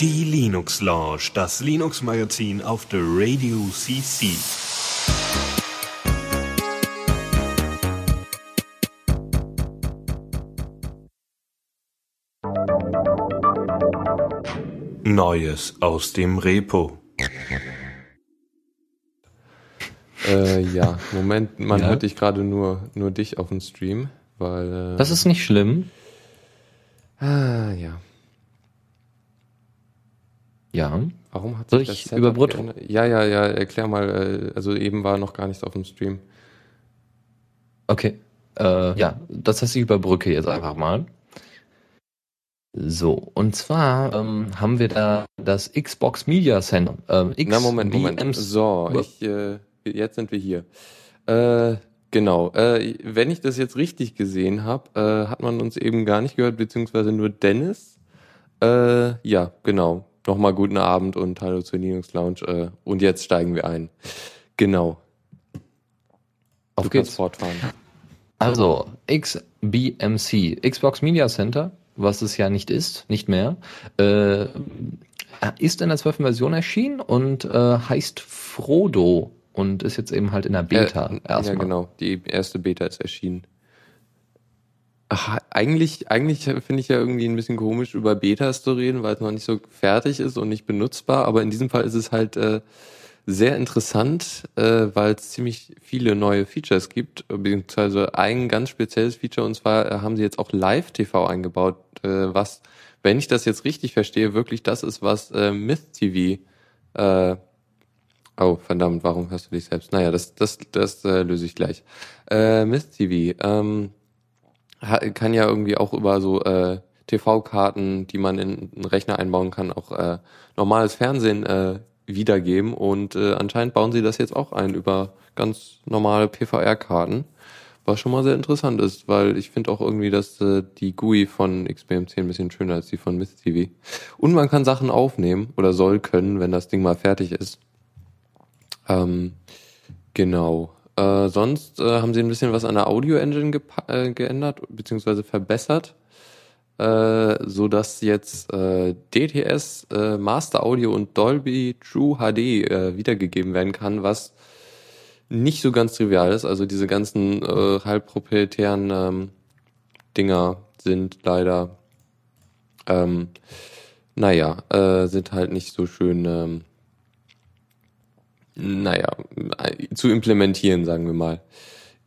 Die Linux Lounge, das Linux Magazin auf der Radio CC. Neues aus dem Repo. Äh, ja, Moment, man ja. hört dich gerade nur, nur dich auf dem Stream, weil. Äh, das ist nicht schlimm. Ah, ja. Ja. Warum hat sich Soll ich das überbrücken? Ja, ja, ja, erklär mal, äh, also eben war noch gar nichts auf dem Stream. Okay. Äh, ja, das heißt, ich überbrücke jetzt einfach mal. So, und zwar ähm, haben wir da das Xbox Media Center. Ähm, X Na, Moment, Moment. So, ich, äh, jetzt sind wir hier. Äh, genau. Äh, wenn ich das jetzt richtig gesehen habe, äh, hat man uns eben gar nicht gehört, beziehungsweise nur Dennis. Äh, ja, genau. Nochmal guten Abend und hallo zur Linux Lounge. Äh, und jetzt steigen wir ein. Genau. Auf du geht's. fortfahren. Also, XBMC, Xbox Media Center, was es ja nicht ist, nicht mehr, äh, ist in der 12. Version erschienen und äh, heißt Frodo und ist jetzt eben halt in der Beta äh, erstmal. Ja, genau. Die erste Beta ist erschienen. Ach, eigentlich, eigentlich finde ich ja irgendwie ein bisschen komisch, über Betas zu reden, weil es noch nicht so fertig ist und nicht benutzbar. Aber in diesem Fall ist es halt äh, sehr interessant, äh, weil es ziemlich viele neue Features gibt, beziehungsweise ein ganz spezielles Feature und zwar äh, haben sie jetzt auch Live-TV eingebaut, äh, was, wenn ich das jetzt richtig verstehe, wirklich das ist, was äh, Myth TV äh, Oh, verdammt, warum hörst du dich selbst? Naja, das, das, das äh, löse ich gleich. Äh, Myth TV ähm, kann ja irgendwie auch über so äh, TV-Karten, die man in einen Rechner einbauen kann, auch äh, normales Fernsehen äh, wiedergeben und äh, anscheinend bauen sie das jetzt auch ein über ganz normale PVR-Karten, was schon mal sehr interessant ist, weil ich finde auch irgendwie, dass äh, die GUI von XBMC ein bisschen schöner als die von Myth TV. Und man kann Sachen aufnehmen oder soll können, wenn das Ding mal fertig ist. Ähm, genau. Äh, sonst äh, haben sie ein bisschen was an der Audio-Engine äh, geändert, beziehungsweise verbessert äh, so dass jetzt äh, DTS, äh, Master Audio und Dolby True HD äh, wiedergegeben werden kann, was nicht so ganz trivial ist. Also diese ganzen äh, halbproprietären ähm, Dinger sind leider, ähm, naja, äh, sind halt nicht so schön, ähm, naja, zu implementieren, sagen wir mal,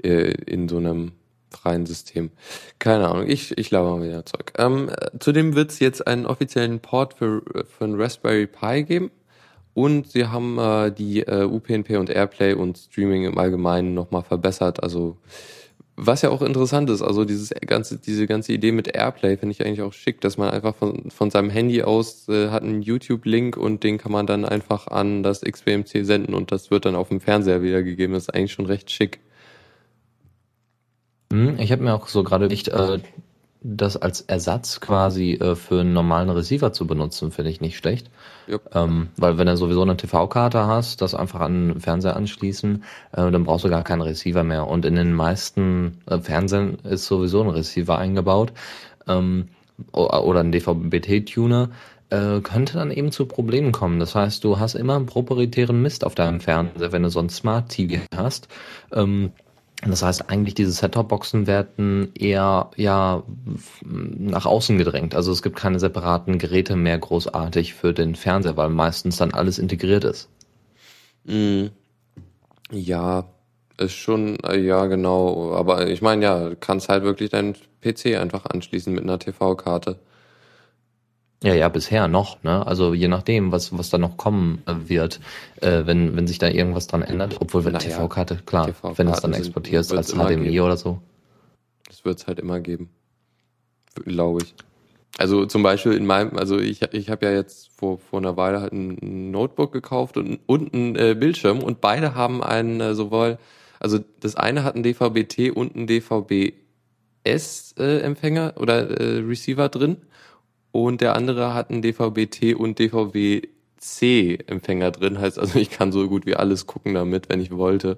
äh, in so einem freien System. Keine Ahnung, ich, ich laber mal wieder Zeug. Ähm, zudem wird es jetzt einen offiziellen Port für, für einen Raspberry Pi geben. Und sie haben äh, die äh, UPnP und Airplay und Streaming im Allgemeinen nochmal verbessert. Also was ja auch interessant ist, also dieses ganze, diese ganze Idee mit Airplay finde ich eigentlich auch schick, dass man einfach von, von seinem Handy aus äh, hat einen YouTube-Link und den kann man dann einfach an das XBMC senden und das wird dann auf dem Fernseher wiedergegeben. Das ist eigentlich schon recht schick. Hm, ich habe mir auch so gerade nicht äh, das als Ersatz quasi äh, für einen normalen Receiver zu benutzen, finde ich nicht schlecht. Yep. Ähm, weil wenn du sowieso eine TV-Karte hast, das einfach an den Fernseher anschließen, äh, dann brauchst du gar keinen Receiver mehr. Und in den meisten äh, Fernsehen ist sowieso ein Receiver eingebaut ähm, oder ein DVB-T-Tuner äh, könnte dann eben zu Problemen kommen. Das heißt, du hast immer einen proprietären Mist auf deinem Fernseher, wenn du so ein Smart TV hast. Ähm, das heißt, eigentlich diese Set-Top-Boxen werden eher ja nach außen gedrängt. Also es gibt keine separaten Geräte mehr großartig für den Fernseher, weil meistens dann alles integriert ist. Mm, ja, ist schon, äh, ja genau. Aber ich meine, ja, kannst halt wirklich deinen PC einfach anschließen mit einer TV-Karte. Ja, ja, bisher noch, ne? Also je nachdem, was, was da noch kommen äh, wird, äh, wenn, wenn sich da irgendwas dran ändert, obwohl wenn naja, TV-Karte, klar, TV wenn es dann exportierst als HDMI geben. oder so. Das wird es halt immer geben. Glaube ich. Also zum Beispiel in meinem, also ich, ich habe ja jetzt vor, vor einer Weile halt ein Notebook gekauft und, und einen äh, Bildschirm und beide haben einen äh, sowohl, also das eine hat einen DVB-T und einen DVB-S-Empfänger äh, oder äh, Receiver drin und der andere hat einen DVB-T und DVB-C Empfänger drin, heißt also ich kann so gut wie alles gucken damit, wenn ich wollte.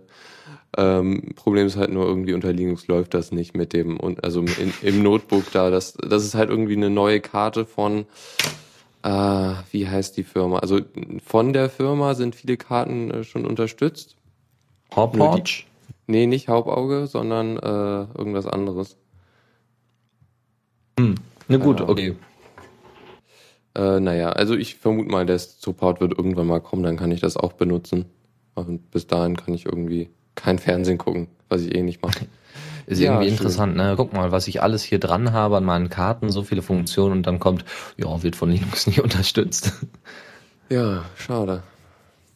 Ähm, Problem ist halt nur irgendwie unter Linux läuft das nicht mit dem und also in, im Notebook da. Das, das ist halt irgendwie eine neue Karte von äh, wie heißt die Firma? Also von der Firma sind viele Karten äh, schon unterstützt. Hopwatch? Nee, nicht Hauptauge, sondern äh, irgendwas anderes. Hm. Na gut, okay. Äh, naja, also ich vermute mal, der Support wird irgendwann mal kommen, dann kann ich das auch benutzen. Und bis dahin kann ich irgendwie kein Fernsehen gucken, was ich eh nicht mache. Ist ja, irgendwie schön. interessant, ne? Guck mal, was ich alles hier dran habe an meinen Karten, so viele Funktionen und dann kommt, ja, wird von Linux nicht unterstützt. Ja, schade.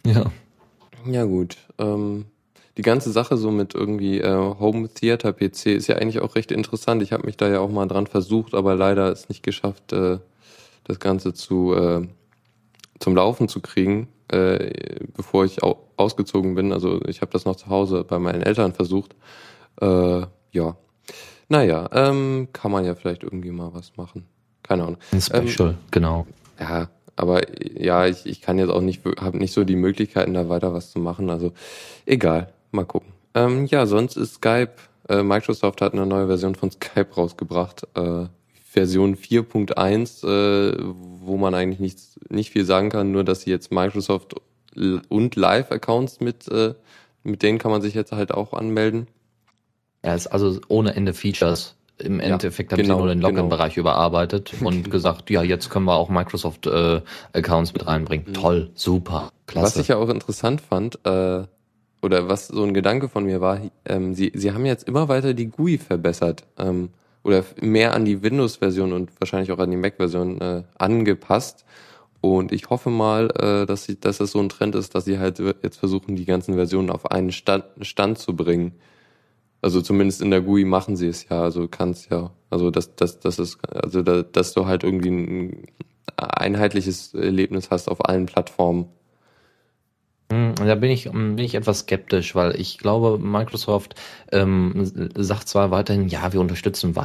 Ja. Ja, gut. Ähm, die ganze Sache so mit irgendwie äh, Home Theater PC ist ja eigentlich auch recht interessant. Ich habe mich da ja auch mal dran versucht, aber leider es nicht geschafft, äh, das Ganze zu äh, zum Laufen zu kriegen, äh, bevor ich au ausgezogen bin. Also ich habe das noch zu Hause bei meinen Eltern versucht. Äh, ja. Naja, ähm, kann man ja vielleicht irgendwie mal was machen. Keine Ahnung. Ein Special, ähm, genau. Ja, aber ja, ich, ich kann jetzt auch nicht, habe nicht so die Möglichkeiten, da weiter was zu machen. Also egal, mal gucken. Ähm, ja, sonst ist Skype, äh, Microsoft hat eine neue Version von Skype rausgebracht. Äh, Version 4.1, äh, wo man eigentlich nichts, nicht viel sagen kann, nur dass sie jetzt Microsoft und Live-Accounts mit, äh, mit denen kann man sich jetzt halt auch anmelden. Ja, ist also ohne Ende Features. Im ja, Endeffekt haben genau, sie nur den. Login-Bereich genau. überarbeitet und gesagt, ja, jetzt können wir auch Microsoft-Accounts äh, mit reinbringen. Mhm. Toll, super, klasse. Was ich ja auch interessant fand, äh, oder was so ein Gedanke von mir war, ähm, sie, sie haben jetzt immer weiter die GUI verbessert. Ähm, oder mehr an die Windows-Version und wahrscheinlich auch an die Mac-Version äh, angepasst. Und ich hoffe mal, äh, dass, sie, dass das so ein Trend ist, dass sie halt jetzt versuchen, die ganzen Versionen auf einen Stand, Stand zu bringen. Also zumindest in der GUI machen sie es ja, also kannst ja. Also dass, dass, dass es, also da, dass du halt irgendwie ein einheitliches Erlebnis hast auf allen Plattformen. Hm, da bin ich, bin ich etwas skeptisch, weil ich glaube, Microsoft ähm, sagt zwar weiterhin, ja, wir unterstützen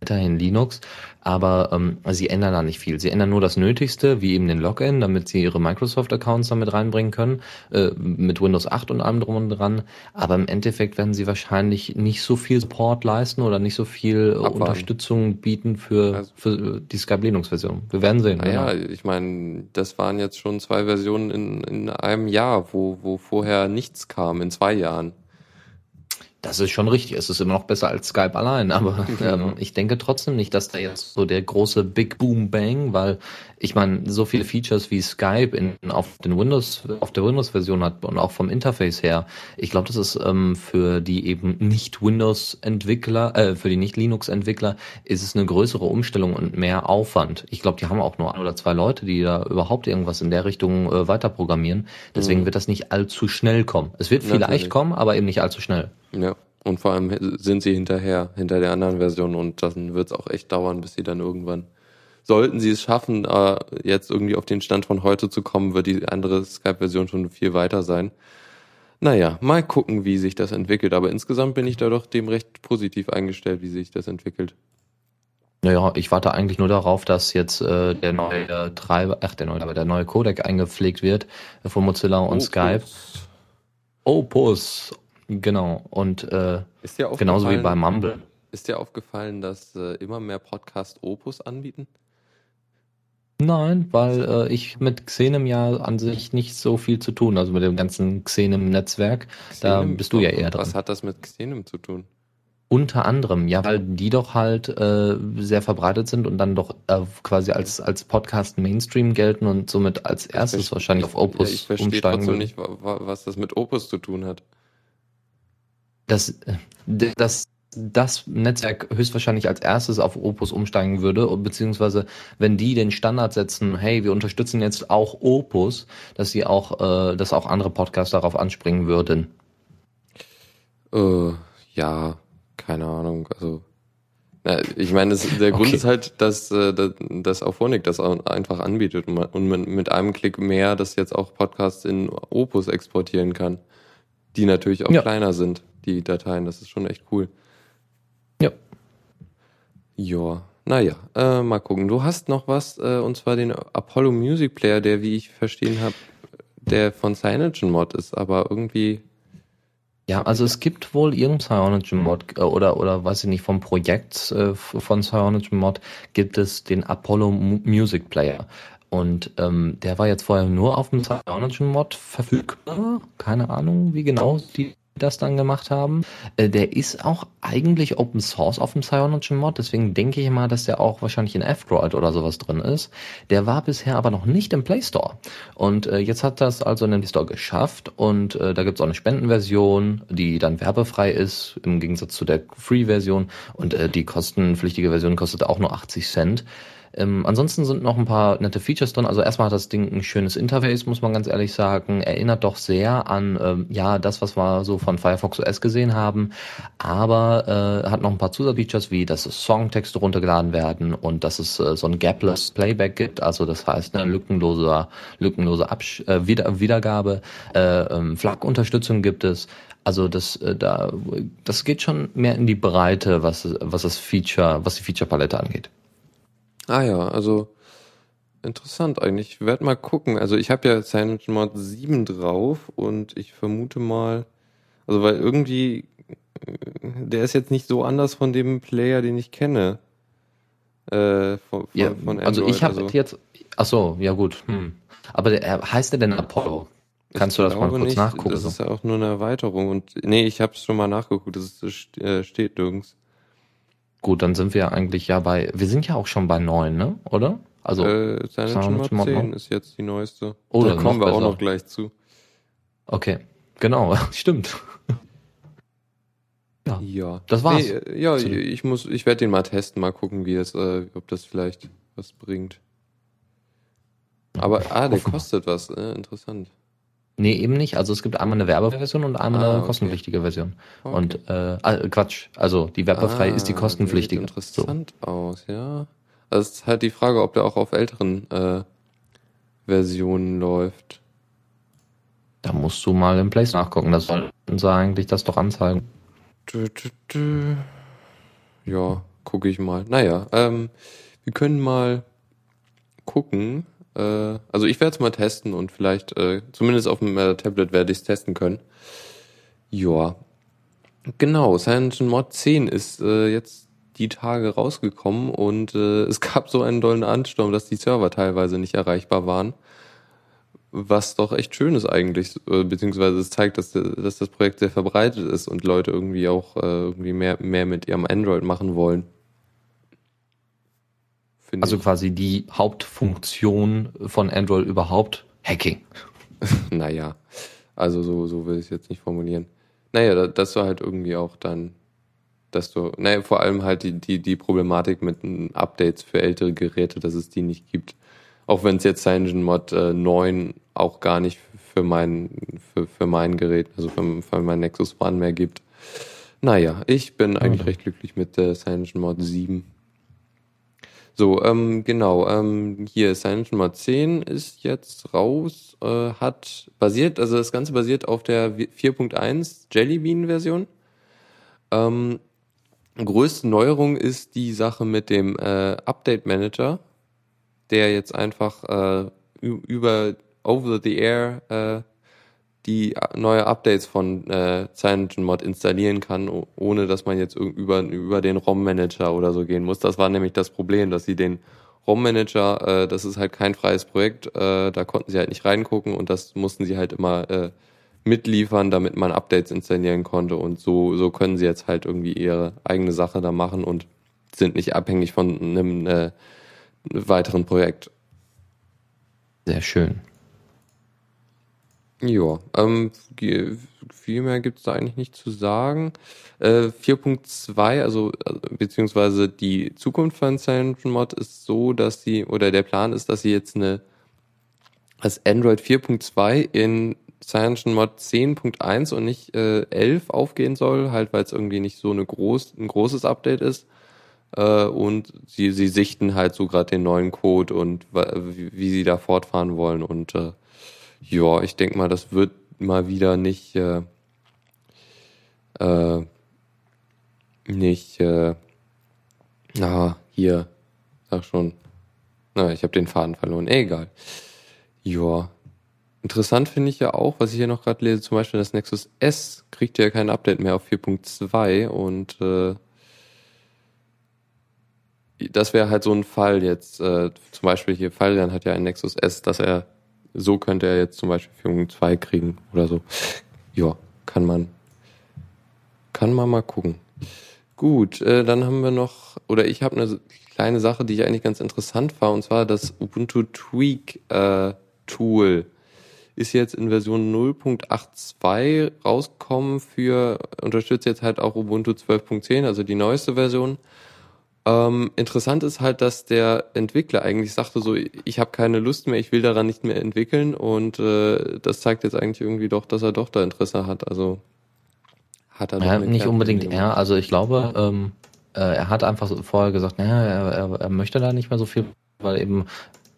weiterhin Linux, aber ähm, sie ändern da nicht viel. Sie ändern nur das Nötigste, wie eben den Login, damit sie ihre Microsoft-Accounts damit reinbringen können, äh, mit Windows 8 und allem drum und dran. Aber im Endeffekt werden sie wahrscheinlich nicht so viel Support leisten oder nicht so viel Abwarten. Unterstützung bieten für, also, für die Skype Linux-Version. Wir werden sehen. Naja, genau. ich meine, das waren jetzt schon zwei Versionen in, in einem Jahr, wo, wo vorher nichts kam, in zwei Jahren. Das ist schon richtig. Es ist immer noch besser als Skype allein, aber ähm, ich denke trotzdem nicht, dass da jetzt so der große Big Boom Bang, weil ich meine, so viele Features wie Skype in, auf den Windows, auf der Windows-Version hat und auch vom Interface her. Ich glaube, das ist ähm, für die eben nicht Windows-Entwickler, äh, für die nicht Linux-Entwickler ist es eine größere Umstellung und mehr Aufwand. Ich glaube, die haben auch nur ein oder zwei Leute, die da überhaupt irgendwas in der Richtung äh, weiter programmieren. Deswegen mhm. wird das nicht allzu schnell kommen. Es wird vielleicht Natürlich. kommen, aber eben nicht allzu schnell. Ja. Und vor allem sind sie hinterher, hinter der anderen Version und dann wird es auch echt dauern, bis sie dann irgendwann, sollten sie es schaffen, äh, jetzt irgendwie auf den Stand von heute zu kommen, wird die andere Skype-Version schon viel weiter sein. Naja, mal gucken, wie sich das entwickelt. Aber insgesamt bin ich da doch dem recht positiv eingestellt, wie sich das entwickelt. Naja, ich warte eigentlich nur darauf, dass jetzt äh, der neue Treiber, ach der neue, aber der neue Codec eingepflegt wird von Mozilla und Opus. Skype. Opus, Genau. Und äh, genauso wie bei Mumble. Ist dir aufgefallen, dass äh, immer mehr Podcast Opus anbieten? Nein, weil äh, ich mit Xenem ja an sich nicht so viel zu tun, also mit dem ganzen Xenem-Netzwerk. Da bist du ja eher dran. Was hat das mit Xenem zu tun? Unter anderem, ja, weil die doch halt äh, sehr verbreitet sind und dann doch äh, quasi als als Podcast Mainstream gelten und somit als erstes wahrscheinlich auf Opus ja, ich verstehe umsteigen. Ich verstehe nicht, was das mit Opus zu tun hat dass, dass das Netzwerk höchstwahrscheinlich als erstes auf Opus umsteigen würde, beziehungsweise wenn die den Standard setzen, hey, wir unterstützen jetzt auch Opus, dass sie auch, äh, dass auch andere Podcasts darauf anspringen würden. Äh, ja, keine Ahnung. Also na, ich meine, das, der Grund okay. ist halt, dass, äh, dass, dass Auphonic das einfach anbietet und, man, und mit einem Klick mehr das jetzt auch Podcasts in Opus exportieren kann, die natürlich auch ja. kleiner sind die Dateien. Das ist schon echt cool. Ja. Ja, naja, äh, mal gucken. Du hast noch was, äh, und zwar den Apollo Music Player, der, wie ich verstehen habe, der von CyanogenMod ist, aber irgendwie Ja, also es gibt wohl irgendein Cyanogen-Mod äh, oder, oder weiß ich nicht, vom Projekt äh, von Cyanogen-Mod gibt es den Apollo Music Player. Und ähm, der war jetzt vorher nur auf dem Cyanogen-Mod verfügbar. Keine Ahnung, wie genau die das dann gemacht haben. Äh, der ist auch eigentlich Open Source auf dem Cyanogen Mod, deswegen denke ich mal, dass der auch wahrscheinlich in F-Droid oder sowas drin ist. Der war bisher aber noch nicht im Play Store. Und äh, jetzt hat das also in den Play Store geschafft und äh, da gibt's auch eine Spendenversion, die dann werbefrei ist, im Gegensatz zu der Free-Version. Und die kostenpflichtige Version kostet auch nur 80 Cent. Ähm, ansonsten sind noch ein paar nette Features drin. Also erstmal hat das Ding ein schönes Interface, muss man ganz ehrlich sagen. Erinnert doch sehr an ähm, ja das, was wir so von Firefox OS gesehen haben, aber äh, hat noch ein paar Zusatzfeatures wie, dass Songtexte runtergeladen werden und dass es äh, so ein gapless Playback gibt. Also das heißt eine lückenlose lückenlose Absch äh, Wieder Wiedergabe. Äh, ähm, FLAC-Unterstützung gibt es. Also das äh, da das geht schon mehr in die Breite, was was das Feature, was die Feature-Palette angeht. Ah ja, also interessant eigentlich. Ich werde mal gucken. Also ich habe ja Silent Mod 7 drauf und ich vermute mal, also weil irgendwie, der ist jetzt nicht so anders von dem Player, den ich kenne. Äh, von, von, ja, von also ich habe also. jetzt, ach so, ja gut. Hm. Aber der, heißt der denn Apollo? Kannst ich du das mal kurz nicht, nachgucken? Das ist ja auch nur eine Erweiterung und nee, ich habe es schon mal nachgeguckt. Das ist, äh, steht nirgends. Gut, dann sind wir eigentlich ja bei, wir sind ja auch schon bei neun, ne? Oder? Also, äh, Silent Mod 10 ist jetzt die neueste. Oh, da kommen wir besser. auch noch gleich zu. Okay, genau, stimmt. ja. ja, das war's. Nee, äh, ja, ich muss, ich werde den mal testen, mal gucken, wie es, äh, ob das vielleicht was bringt. Aber, ah, der kostet was, äh, interessant. Nee, eben nicht. Also es gibt einmal eine Werbeversion und einmal ah, eine kostenpflichtige Version. Okay. Und äh, äh, Quatsch, also die werbefreie ah, ist die ah, kostenpflichtige. Sieht interessant so. aus, ja. Also es ist halt die Frage, ob der auch auf älteren äh, Versionen läuft. Da musst du mal im Place nachgucken. Das sollten sie eigentlich das doch anzeigen. Ja, gucke ich mal. Naja, ähm, wir können mal gucken, äh, also ich werde es mal testen und vielleicht, äh, zumindest auf dem äh, Tablet werde ich es testen können. Ja. Genau, Silent Mod 10 ist äh, jetzt die Tage rausgekommen und äh, es gab so einen dollen Ansturm, dass die Server teilweise nicht erreichbar waren. Was doch echt schön ist eigentlich, äh, beziehungsweise es zeigt, dass, dass das Projekt sehr verbreitet ist und Leute irgendwie auch äh, irgendwie mehr, mehr mit ihrem Android machen wollen also ich. quasi die Hauptfunktion von Android überhaupt Hacking. naja, also so, so will ich es jetzt nicht formulieren. Naja, dass du halt irgendwie auch dann, dass du, naja, vor allem halt die, die, die Problematik mit Updates für ältere Geräte, dass es die nicht gibt. Auch wenn es jetzt CyanogenMod äh, 9 auch gar nicht für mein, für, für mein Gerät, also für, für mein Nexus One mehr gibt. Naja, ich bin eigentlich mhm. recht glücklich mit der CyanogenMod 7. So, ähm, genau, ähm, hier Silent Nummer 10 ist jetzt raus, äh, hat basiert, also das Ganze basiert auf der 4.1 Jellybean-Version. Ähm, größte Neuerung ist die Sache mit dem äh, Update Manager, der jetzt einfach äh, über over the air äh, die neue Updates von äh, CyanogenMod installieren kann, ohne dass man jetzt über, über den ROM-Manager oder so gehen muss. Das war nämlich das Problem, dass sie den ROM-Manager, äh, das ist halt kein freies Projekt, äh, da konnten sie halt nicht reingucken und das mussten sie halt immer äh, mitliefern, damit man Updates installieren konnte und so, so können sie jetzt halt irgendwie ihre eigene Sache da machen und sind nicht abhängig von einem äh, weiteren Projekt. Sehr schön. Ja, ähm, viel mehr gibt's da eigentlich nicht zu sagen. Äh, 4.2, also äh, beziehungsweise die Zukunft von CyanogenMod ist so, dass sie, oder der Plan ist, dass sie jetzt eine als Android 4.2 in CyanogenMod 10.1 und nicht äh, 11 aufgehen soll, halt weil es irgendwie nicht so eine groß, ein großes Update ist. Äh, und sie, sie sichten halt so gerade den neuen Code und wie, wie sie da fortfahren wollen und äh, ja, ich denke mal, das wird mal wieder nicht, äh, äh, nicht, äh, na, hier, sag schon, na, ich habe den Faden verloren, egal. Ja, Interessant finde ich ja auch, was ich hier noch gerade lese, zum Beispiel das Nexus S kriegt ja kein Update mehr auf 4.2 und äh, das wäre halt so ein Fall jetzt, äh, zum Beispiel hier Fallern hat ja ein Nexus S, dass er, so könnte er jetzt zum Beispiel 4.2 kriegen oder so. Ja, kann man, kann man mal gucken. Gut, äh, dann haben wir noch, oder ich habe eine kleine Sache, die ich eigentlich ganz interessant war, und zwar das Ubuntu Tweak äh, Tool ist jetzt in Version 0.82 rausgekommen für, unterstützt jetzt halt auch Ubuntu 12.10, also die neueste Version. Ähm, interessant ist halt, dass der Entwickler eigentlich sagte so, ich habe keine Lust mehr, ich will daran nicht mehr entwickeln und äh, das zeigt jetzt eigentlich irgendwie doch, dass er doch da Interesse hat. Also hat er ja, nicht unbedingt er. Also ich glaube, ähm, äh, er hat einfach vorher gesagt, naja, er, er, er möchte da nicht mehr so viel, weil eben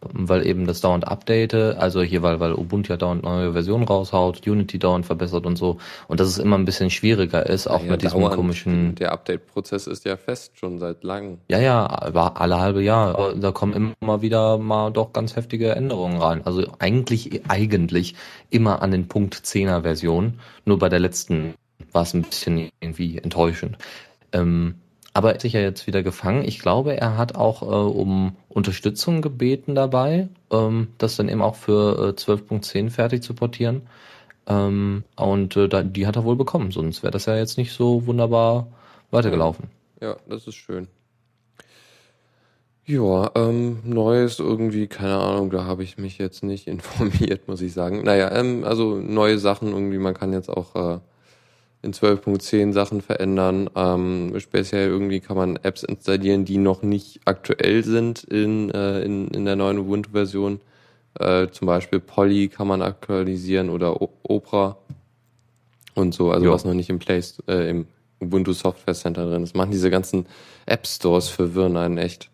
weil eben das dauernd update, also hier, weil, weil Ubuntu ja dauernd neue Versionen raushaut, Unity dauernd verbessert und so. Und dass es immer ein bisschen schwieriger ist, auch ja, mit diesem komischen. Der Update-Prozess ist ja fest schon seit langem. Ja, ja, aber alle halbe Jahr. Da kommen immer wieder mal doch ganz heftige Änderungen rein. Also eigentlich, eigentlich immer an den Punkt 10er Version. Nur bei der letzten war es ein bisschen irgendwie enttäuschend. Ähm, aber er hat sich ja jetzt wieder gefangen. Ich glaube, er hat auch äh, um Unterstützung gebeten dabei, ähm, das dann eben auch für äh, 12.10 fertig zu portieren. Ähm, und äh, da, die hat er wohl bekommen, sonst wäre das ja jetzt nicht so wunderbar weitergelaufen. Ja, das ist schön. Ja, ähm, Neues irgendwie, keine Ahnung, da habe ich mich jetzt nicht informiert, muss ich sagen. Naja, ähm, also neue Sachen irgendwie, man kann jetzt auch äh, in 12.10 Sachen verändern. Ähm, speziell irgendwie kann man Apps installieren, die noch nicht aktuell sind in, äh, in, in der neuen Ubuntu-Version. Äh, zum Beispiel Polly kann man aktualisieren oder o Opera und so, also jo. was noch nicht im Play äh, im Ubuntu Software Center drin ist. Machen diese ganzen App Stores verwirren einen echt.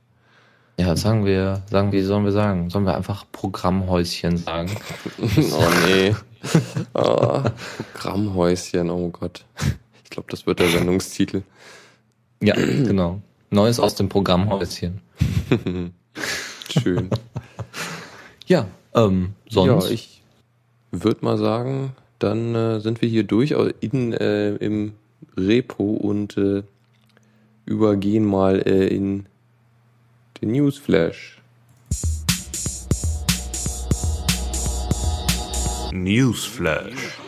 Ja, sagen wir, sagen wir, sollen wir sagen? Sollen wir einfach Programmhäuschen sagen? oh nee. Oh, Programmhäuschen, oh Gott. Ich glaube, das wird der Sendungstitel. Ja, genau. Neues aus dem Programmhäuschen. Schön. ja, ähm, sonst. Ja, ich würde mal sagen, dann äh, sind wir hier durch in, äh, im Repo und äh, übergehen mal äh, in den Newsflash. Newsflash.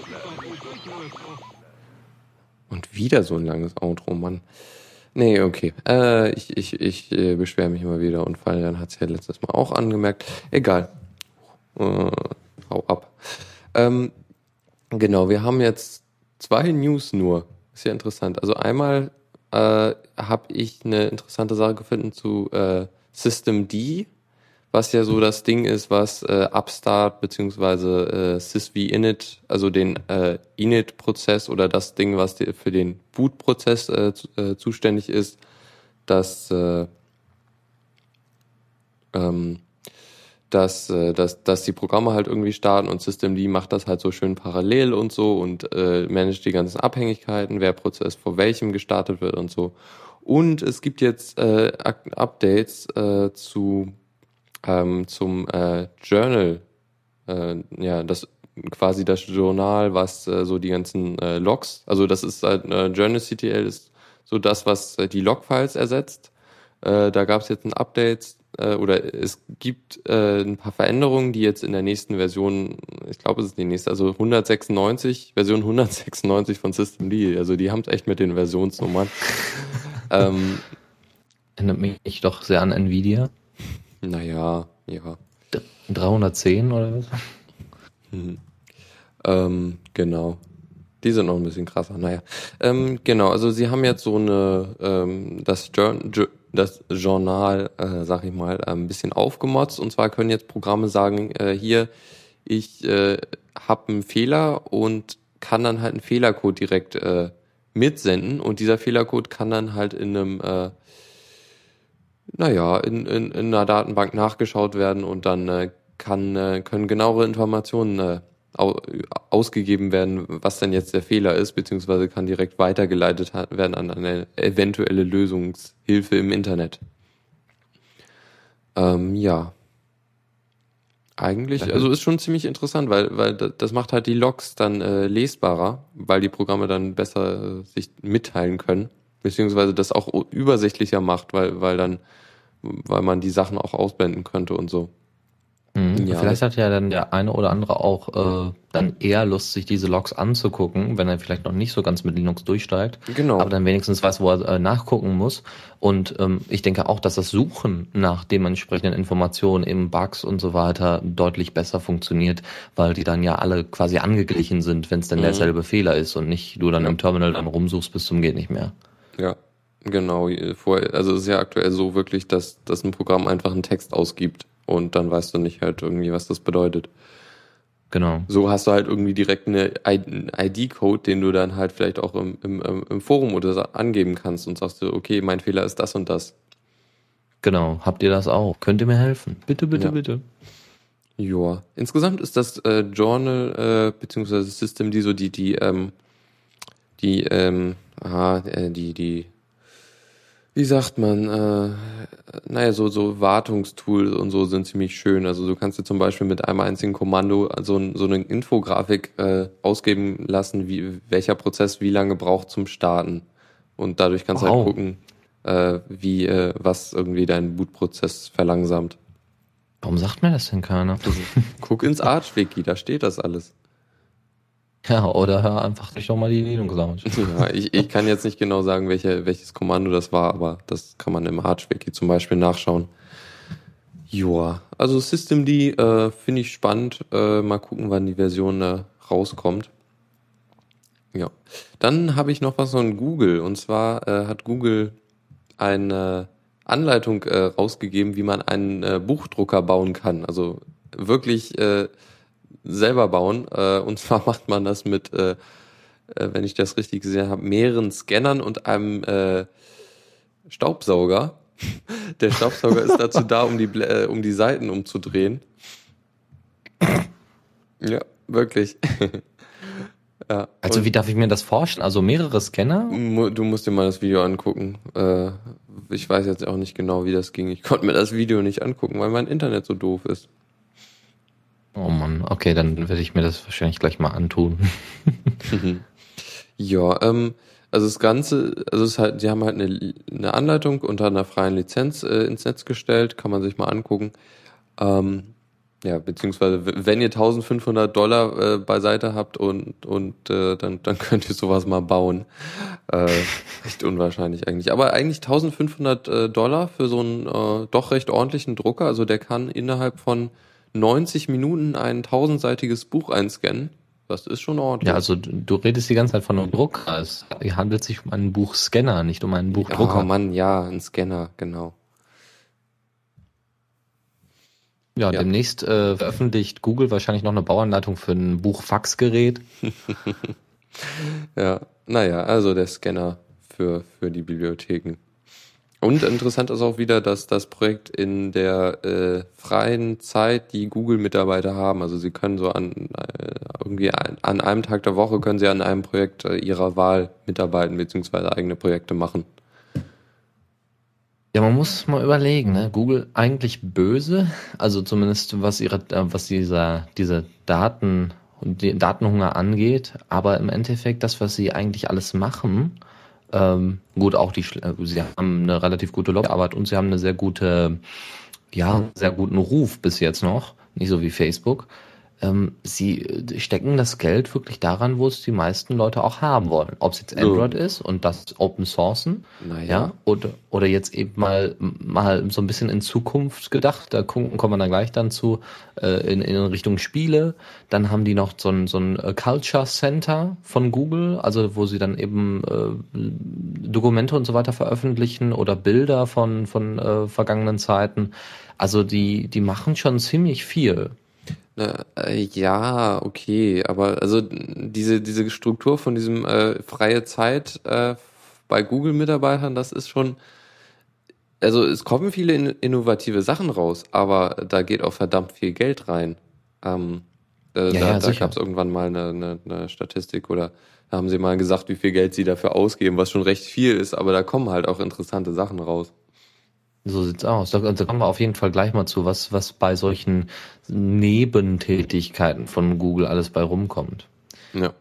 Und wieder so ein langes Outro, Mann. Nee, okay. Äh, ich ich, ich äh, beschwere mich immer wieder und Fallen hat es ja letztes Mal auch angemerkt. Egal. Äh, hau ab. Ähm, genau, wir haben jetzt zwei News nur. Ist ja interessant. Also einmal äh, habe ich eine interessante Sache gefunden zu äh, System D was ja so das Ding ist, was äh, Upstart beziehungsweise äh, sysv init, also den äh, init-Prozess oder das Ding, was für den Boot-Prozess äh, äh, zuständig ist, dass äh, ähm, dass, äh, dass, dass die Programme halt irgendwie starten und Systemd macht das halt so schön parallel und so und äh, managt die ganzen Abhängigkeiten, wer Prozess vor welchem gestartet wird und so. Und es gibt jetzt äh, Updates äh, zu ähm, zum äh, Journal, äh, ja, das quasi das Journal, was äh, so die ganzen äh, Logs, also das ist halt Journal CTL ist so das, was die Logfiles ersetzt. Da gab es jetzt ein Update oder es gibt ein paar Veränderungen, die jetzt in der nächsten Version, ich glaube, es ist die nächste, also 196, Version 196 von Systemd, also die haben es echt mit den Versionsnummern. Ähm, Erinnert mich doch sehr an Nvidia. Naja, ja. 310 oder was? Mhm. Ähm, genau. Die sind noch ein bisschen krasser. Naja. Ähm, genau, also sie haben jetzt so eine, ähm, das, das Journal, äh, sag ich mal, ein bisschen aufgemotzt. Und zwar können jetzt Programme sagen, äh, hier, ich äh, habe einen Fehler und kann dann halt einen Fehlercode direkt äh, mitsenden. Und dieser Fehlercode kann dann halt in einem äh, naja, in, in, in einer Datenbank nachgeschaut werden und dann äh, kann, äh, können genauere Informationen äh, ausgegeben werden, was denn jetzt der Fehler ist, beziehungsweise kann direkt weitergeleitet werden an eine eventuelle Lösungshilfe im Internet. Ähm, ja. Eigentlich, also ist schon ziemlich interessant, weil, weil das macht halt die Logs dann äh, lesbarer, weil die Programme dann besser äh, sich mitteilen können, beziehungsweise das auch übersichtlicher macht, weil, weil dann, weil man die Sachen auch ausblenden könnte und so. Mhm. Ja, vielleicht hat ja dann der eine oder andere auch äh, dann eher Lust, sich diese Logs anzugucken, wenn er vielleicht noch nicht so ganz mit Linux durchsteigt. Genau. Aber dann wenigstens weiß, wo er äh, nachgucken muss. Und ähm, ich denke auch, dass das Suchen nach dementsprechenden Informationen im Bugs und so weiter deutlich besser funktioniert, weil die dann ja alle quasi angeglichen sind, wenn es denn mhm. derselbe Fehler ist und nicht du dann ja. im Terminal dann rumsuchst bis zum geht nicht mehr. Ja, Genau, also es ist ja aktuell so wirklich, dass, dass ein Programm einfach einen Text ausgibt und dann weißt du nicht halt irgendwie, was das bedeutet. Genau. So hast du halt irgendwie direkt eine ID-Code, den du dann halt vielleicht auch im, im, im Forum oder so angeben kannst und sagst du, okay, mein Fehler ist das und das. Genau, habt ihr das auch? Könnt ihr mir helfen? Bitte, bitte, ja. bitte. Ja, insgesamt ist das äh, Journal äh, beziehungsweise System, die so die die ähm, die ähm, aha, äh, die die wie sagt man, äh, naja, so, so Wartungstools und so sind ziemlich schön. Also du kannst dir zum Beispiel mit einem einzigen Kommando so, so eine Infografik äh, ausgeben lassen, wie, welcher Prozess wie lange braucht zum Starten. Und dadurch kannst wow. du halt gucken, äh, wie, äh, was irgendwie dein Bootprozess verlangsamt. Warum sagt mir das denn keiner? Guck ins Arch-Wiki, da steht das alles. Ja, oder hör einfach dich doch mal die Linux Lounge. Ja, ich, ich kann jetzt nicht genau sagen, welche, welches Kommando das war, aber das kann man im Arch-Wiki zum Beispiel nachschauen. Joa, also Systemd äh, finde ich spannend. Äh, mal gucken, wann die Version äh, rauskommt. Ja, dann habe ich noch was von Google. Und zwar äh, hat Google eine Anleitung äh, rausgegeben, wie man einen äh, Buchdrucker bauen kann. Also wirklich äh, selber bauen. Äh, und zwar macht man das mit, äh, äh, wenn ich das richtig gesehen habe, mehreren Scannern und einem äh, Staubsauger. Der Staubsauger ist dazu da, um die, äh, um die Seiten umzudrehen. Ja, wirklich. ja. Also wie darf ich mir das vorstellen? Also mehrere Scanner? Du musst dir mal das Video angucken. Äh, ich weiß jetzt auch nicht genau, wie das ging. Ich konnte mir das Video nicht angucken, weil mein Internet so doof ist. Oh Mann, okay, dann werde ich mir das wahrscheinlich gleich mal antun. ja, ähm, also das Ganze, also es ist halt, die haben halt eine, eine Anleitung unter einer freien Lizenz äh, ins Netz gestellt, kann man sich mal angucken. Ähm, ja, beziehungsweise wenn ihr 1500 Dollar äh, beiseite habt und und äh, dann dann könnt ihr sowas mal bauen. Äh, recht unwahrscheinlich eigentlich, aber eigentlich 1500 äh, Dollar für so einen äh, doch recht ordentlichen Drucker. Also der kann innerhalb von 90 Minuten ein tausendseitiges Buch einscannen. Das ist schon ordentlich. Ja, also du redest die ganze Zeit von einem Drucker. Es handelt sich um einen Buchscanner, nicht um einen Buchdrucker. Oh Mann, ja, ein Scanner, genau. Ja, ja. demnächst äh, veröffentlicht Google wahrscheinlich noch eine Bauanleitung für ein Buchfaxgerät. ja, naja, also der Scanner für, für die Bibliotheken. Und interessant ist auch wieder, dass das Projekt in der äh, freien Zeit die Google-Mitarbeiter haben. Also sie können so an äh, irgendwie an, an, einem Tag der Woche können sie an einem Projekt äh, ihrer Wahl mitarbeiten beziehungsweise eigene Projekte machen. Ja, man muss mal überlegen, ne? Google eigentlich böse, also zumindest was ihre, äh, was dieser diese Daten und Datenhunger angeht, aber im Endeffekt das, was sie eigentlich alles machen, ähm, gut, auch die, äh, sie haben eine relativ gute Lobbyarbeit und sie haben eine sehr gute, ja, sehr guten Ruf bis jetzt noch. Nicht so wie Facebook ähm, sie äh, stecken das Geld wirklich daran, wo es die meisten Leute auch haben wollen. Ob es jetzt Android so. ist und das Open Sourcen, naja. ja, oder, oder jetzt eben mal, mal so ein bisschen in Zukunft gedacht, da kommen wir dann gleich dann zu, äh, in, in Richtung Spiele. Dann haben die noch so ein, so ein äh, Culture Center von Google, also wo sie dann eben äh, Dokumente und so weiter veröffentlichen oder Bilder von, von äh, vergangenen Zeiten. Also die, die machen schon ziemlich viel. Äh, ja, okay, aber also diese, diese Struktur von diesem äh, freie Zeit äh, bei Google-Mitarbeitern, das ist schon, also es kommen viele in, innovative Sachen raus, aber da geht auch verdammt viel Geld rein. Ähm, äh, ja, da ja, da gab es irgendwann mal eine, eine, eine Statistik oder da haben sie mal gesagt, wie viel Geld sie dafür ausgeben, was schon recht viel ist, aber da kommen halt auch interessante Sachen raus. So sieht's aus. Da, da kommen wir auf jeden Fall gleich mal zu, was, was bei solchen Nebentätigkeiten von Google alles bei rumkommt. Ja.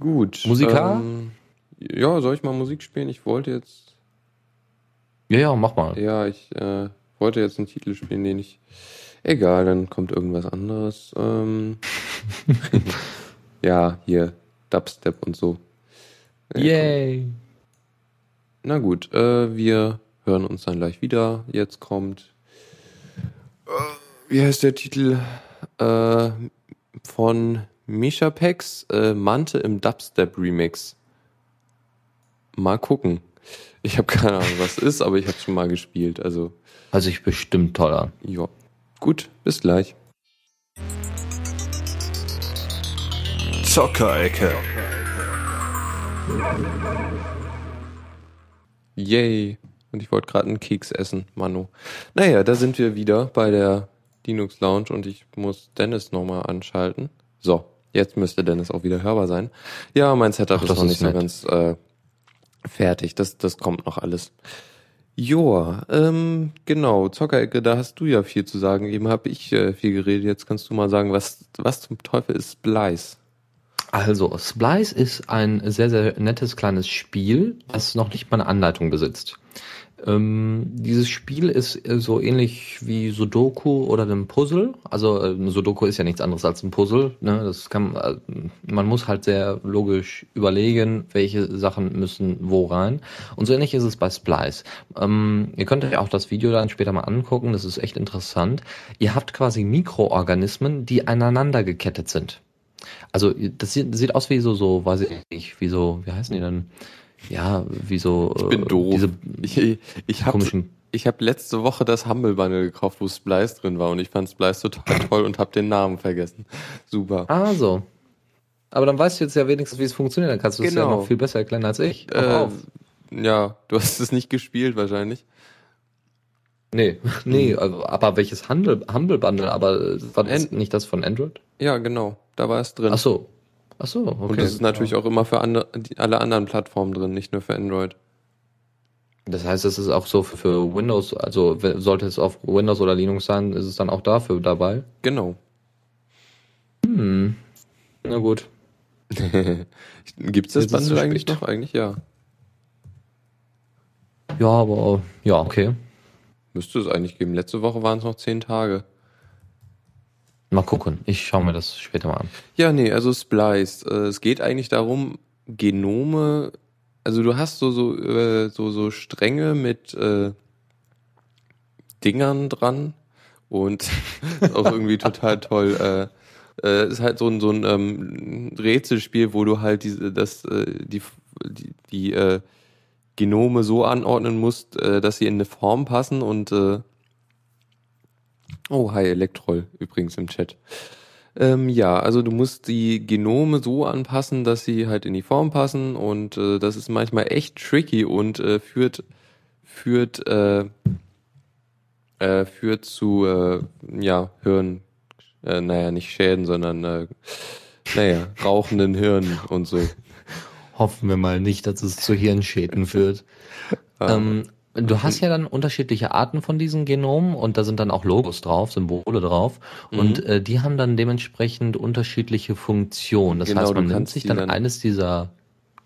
Gut. Musiker? Ähm, ja, soll ich mal Musik spielen? Ich wollte jetzt. Ja, ja, mach mal. Ja, ich äh, wollte jetzt einen Titel spielen, den ich. Egal, dann kommt irgendwas anderes. Ähm, ja, hier, Dubstep und so. Yay! Na gut, äh, wir hören uns dann gleich wieder. Jetzt kommt, äh, wie heißt der Titel? Äh, von Misha Pex, äh, Mante im Dubstep Remix. Mal gucken. Ich habe keine Ahnung, was ist, aber ich habe schon mal gespielt. Also, Also ich bestimmt toll an. ja. Gut, bis gleich. Zockerecke. Yay. Und ich wollte gerade einen Keks essen, Manu. Naja, da sind wir wieder bei der Linux Lounge und ich muss Dennis nochmal anschalten. So, jetzt müsste Dennis auch wieder hörbar sein. Ja, mein Setup Ach, ist noch nicht so ganz äh, fertig. Das, das kommt noch alles. Joa, ähm, genau, Zockerecke, da hast du ja viel zu sagen. Eben habe ich äh, viel geredet. Jetzt kannst du mal sagen, was, was zum Teufel ist Splice? Also, Splice ist ein sehr, sehr nettes kleines Spiel, das noch nicht mal eine Anleitung besitzt. Ähm, dieses Spiel ist äh, so ähnlich wie Sudoku oder einem Puzzle. Also äh, Sudoku ist ja nichts anderes als ein Puzzle. Ne? Das kann, äh, man muss halt sehr logisch überlegen, welche Sachen müssen wo rein. Und so ähnlich ist es bei Splice. Ähm, ihr könnt euch auch das Video dann später mal angucken. Das ist echt interessant. Ihr habt quasi Mikroorganismen, die aneinander gekettet sind. Also das sieht, sieht aus wie so, so, weiß ich nicht, wie so, wie heißen die denn? Ja, wie so. Ich bin äh, doof. Diese Ich, ich habe. Ich habe letzte Woche das Humble Bundle gekauft, wo Splice drin war und ich fand Splice total toll und habe den Namen vergessen. Super. Ah, so. Aber dann weißt du jetzt ja wenigstens, wie es funktioniert. Dann kannst du es ja Genau. noch viel besser erklären als ich. Äh, ja, du hast es nicht gespielt wahrscheinlich. Nee, nee, aber aber welches Handel, Humble Bundle? Aber äh, war das nicht das von Android? Ja, genau. Da war es drin. Ach so. Ach so, okay. und das ist natürlich auch immer für andere, die, alle anderen Plattformen drin, nicht nur für Android. Das heißt, es ist auch so für, für Windows, also sollte es auf Windows oder Linux sein, ist es dann auch dafür dabei? Genau. Hm. Na gut. Das ist es Bundle zu eigentlich spät. noch? Eigentlich ja. Ja, aber ja, okay. Müsste es eigentlich geben. Letzte Woche waren es noch zehn Tage. Mal gucken. Ich schaue mir das später mal an. Ja, nee, also Splice. Äh, es geht eigentlich darum, Genome, also du hast so so äh, so so Stränge mit äh, Dingern dran und auch irgendwie total toll. Äh, äh, ist halt so ein so ein ähm, Rätselspiel, wo du halt diese das äh, die die, die äh, Genome so anordnen musst, äh, dass sie in eine Form passen und äh, Oh, hi Elektrol übrigens im Chat. Ähm, ja, also du musst die Genome so anpassen, dass sie halt in die Form passen und äh, das ist manchmal echt tricky und äh, führt führt äh, äh, führt zu äh, ja Hirn äh, naja nicht Schäden, sondern äh, naja rauchenden Hirnen und so. Hoffen wir mal nicht, dass es zu Hirnschäden führt. ähm, du hast ja dann unterschiedliche Arten von diesen Genomen und da sind dann auch Logos drauf, Symbole drauf und äh, die haben dann dementsprechend unterschiedliche Funktionen. Das Genau, heißt, man nimmt sich dann, dann- eines dieser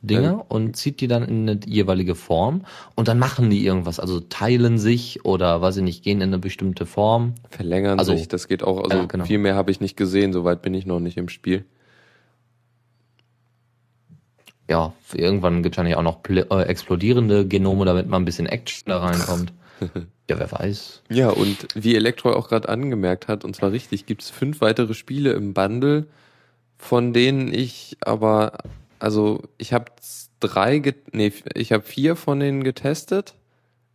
Dinger und zieht die dann in eine jeweilige Form und dann machen die irgendwas, also teilen sich oder weiß ich nicht, gehen in eine bestimmte Form. Verlängern Also- sich, das geht auch, also Ja, genau. viel mehr habe ich nicht gesehen, soweit bin ich noch nicht im Spiel. Ja, irgendwann gibt es wahrscheinlich auch noch äh, explodierende Genome, damit mal ein bisschen Action da reinkommt. ja, wer weiß. Ja, und wie Elektro auch gerade angemerkt hat, und zwar richtig, gibt es fünf weitere Spiele im Bundle, von denen ich aber, also ich habe drei, get nee, ich habe vier von denen getestet.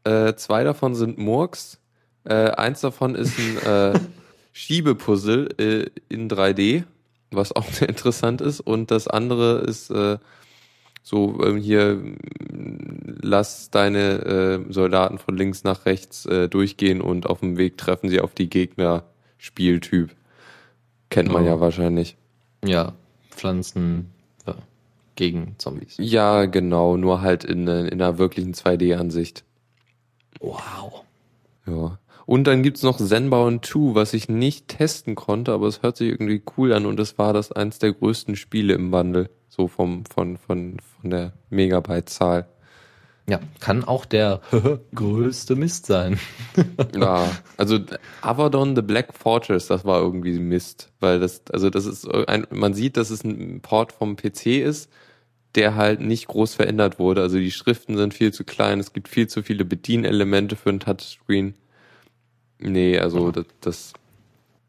Äh, zwei davon sind Murks. Äh, eins davon ist ein äh, Schiebepuzzle äh, in 3D, was auch sehr interessant ist. Und das andere ist äh, so ähm, hier lass deine äh, Soldaten von links nach rechts äh, durchgehen und auf dem Weg treffen sie auf die Gegner Spieltyp. Kennt man Oh. ja wahrscheinlich. Ja, Pflanzen ja, gegen Zombies. Ja, genau, nur halt in, äh, in einer wirklichen 2D-Ansicht. Wow. Ja. Und dann gibt's noch Zenbound 2, was ich nicht testen konnte, aber es hört sich irgendwie cool an und es war das eins der größten Spiele im Bundle, so vom, von, von, von der Megabyte-Zahl. Ja, kann auch der größte Mist sein. ja, also Avadon The Black Fortress, das war irgendwie Mist, weil das, also das ist ein, man sieht, dass es ein Port vom PC ist, der halt nicht groß verändert wurde. Also die Schriften sind viel zu klein, es gibt viel zu viele Bedienelemente für ein Touchscreen. Nee, also das, das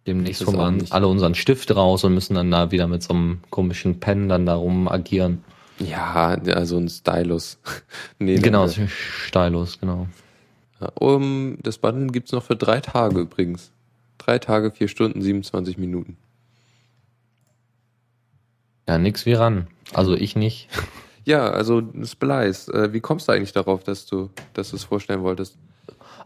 Demnächst holen wir alle unseren Stift raus und müssen dann da wieder mit so einem komischen Pen dann darum agieren. Ja, also ein Stylus. nee, genau, das Stylus, genau. Um, das Button gibt's noch für drei Tage übrigens. Drei Tage, vier Stunden, 27 Minuten. Ja, nix wie ran. Also ich nicht. Ja, also Splice. Äh, wie kommst du eigentlich darauf, dass du, dass du es vorstellen wolltest?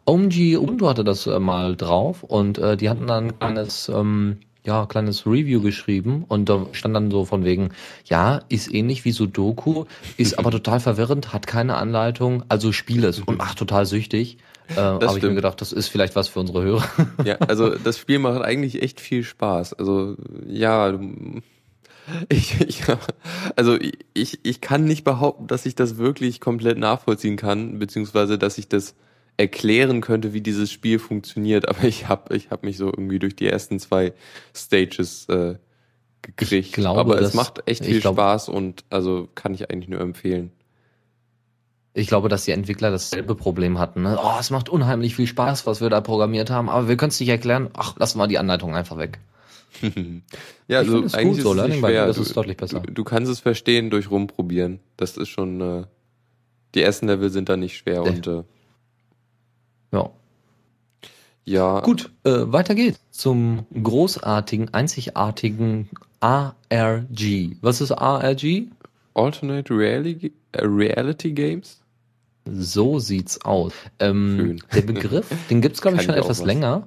OMG Ubuntu hatte das äh, mal drauf und äh, die hatten dann ein kleines ähm, ja, kleines Review geschrieben und da stand dann so von wegen, ja, ist ähnlich wie Sudoku, ist aber total verwirrend, hat keine Anleitung, also spiel es und macht total süchtig. Äh, habe ich mir gedacht, das ist vielleicht was für unsere Hörer. Ja, also das Spiel macht eigentlich echt viel Spaß. Also ja, ich, ich also ich, ich kann nicht behaupten, dass ich das wirklich komplett nachvollziehen kann, beziehungsweise dass ich das erklären könnte, wie dieses Spiel funktioniert, aber ich habe ich hab mich so irgendwie durch die ersten zwei Stages äh, gekriegt. Ich glaube, aber es macht echt viel glaub, Spaß und also kann ich eigentlich nur empfehlen. Ich glaube, dass die Entwickler dasselbe Problem hatten. Ne? Oh, es macht unheimlich viel Spaß, was wir da programmiert haben, aber wir können es nicht erklären. Ach, lassen wir die Anleitung einfach weg. ja, also eigentlich gut, ist so, es nicht schwer. Das ist deutlich besser. Du, du, kannst es verstehen durch rumprobieren. Das ist schon äh, die ersten Level sind da nicht schwer Der. und äh, ja. Ja. Gut, äh, weiter geht's zum großartigen, einzigartigen ARG. Was ist ARG? Alternate Reality, äh, Reality Games? So sieht's aus. Ähm, der Begriff, den gibt's glaube ich schon etwas länger.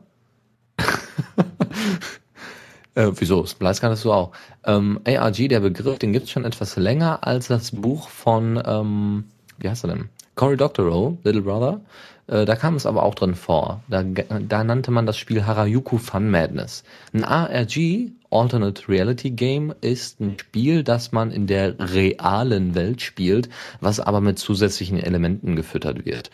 äh, wieso? Splice kannst du auch. Ähm, ARG, der Begriff, den gibt's schon etwas länger als das Buch von, ähm, wie heißt er denn? Cory Doctorow, Little Brother. Äh, da kam es aber auch drin vor. Da, da nannte man das Spiel Harajuku Fun Madness. Ein ARG, Alternate Reality Game, ist ein Spiel, das man in der realen Welt spielt, was aber mit zusätzlichen Elementen gefüttert wird.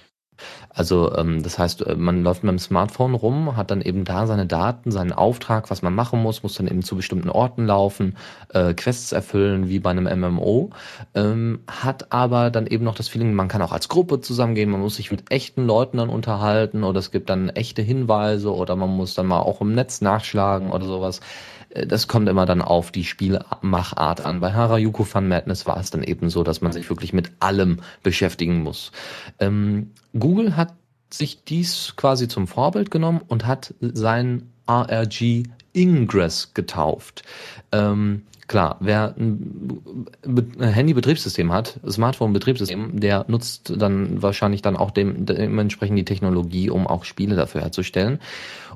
Also ähm, das heißt, äh, man läuft mit dem Smartphone rum, hat dann eben da seine Daten, seinen Auftrag, was man machen muss, muss dann eben zu bestimmten Orten laufen, äh, Quests erfüllen, wie bei einem MMO, ähm, hat aber dann eben noch das Feeling, man kann auch als Gruppe zusammengehen, man muss sich mit echten Leuten dann unterhalten oder es gibt dann echte Hinweise oder man muss dann mal auch im Netz nachschlagen oder sowas. Äh, das kommt immer dann auf die Spielmachart an. Bei Harajuku Fun Madness war es dann eben so, dass man sich wirklich mit allem beschäftigen muss. Ähm, Google hat sich dies quasi zum Vorbild genommen und hat sein ARG Ingress getauft. Ähm, klar, wer ein Handy-Betriebssystem hat, Smartphone-Betriebssystem, der nutzt dann wahrscheinlich dann auch dem, dementsprechend die Technologie, um auch Spiele dafür herzustellen.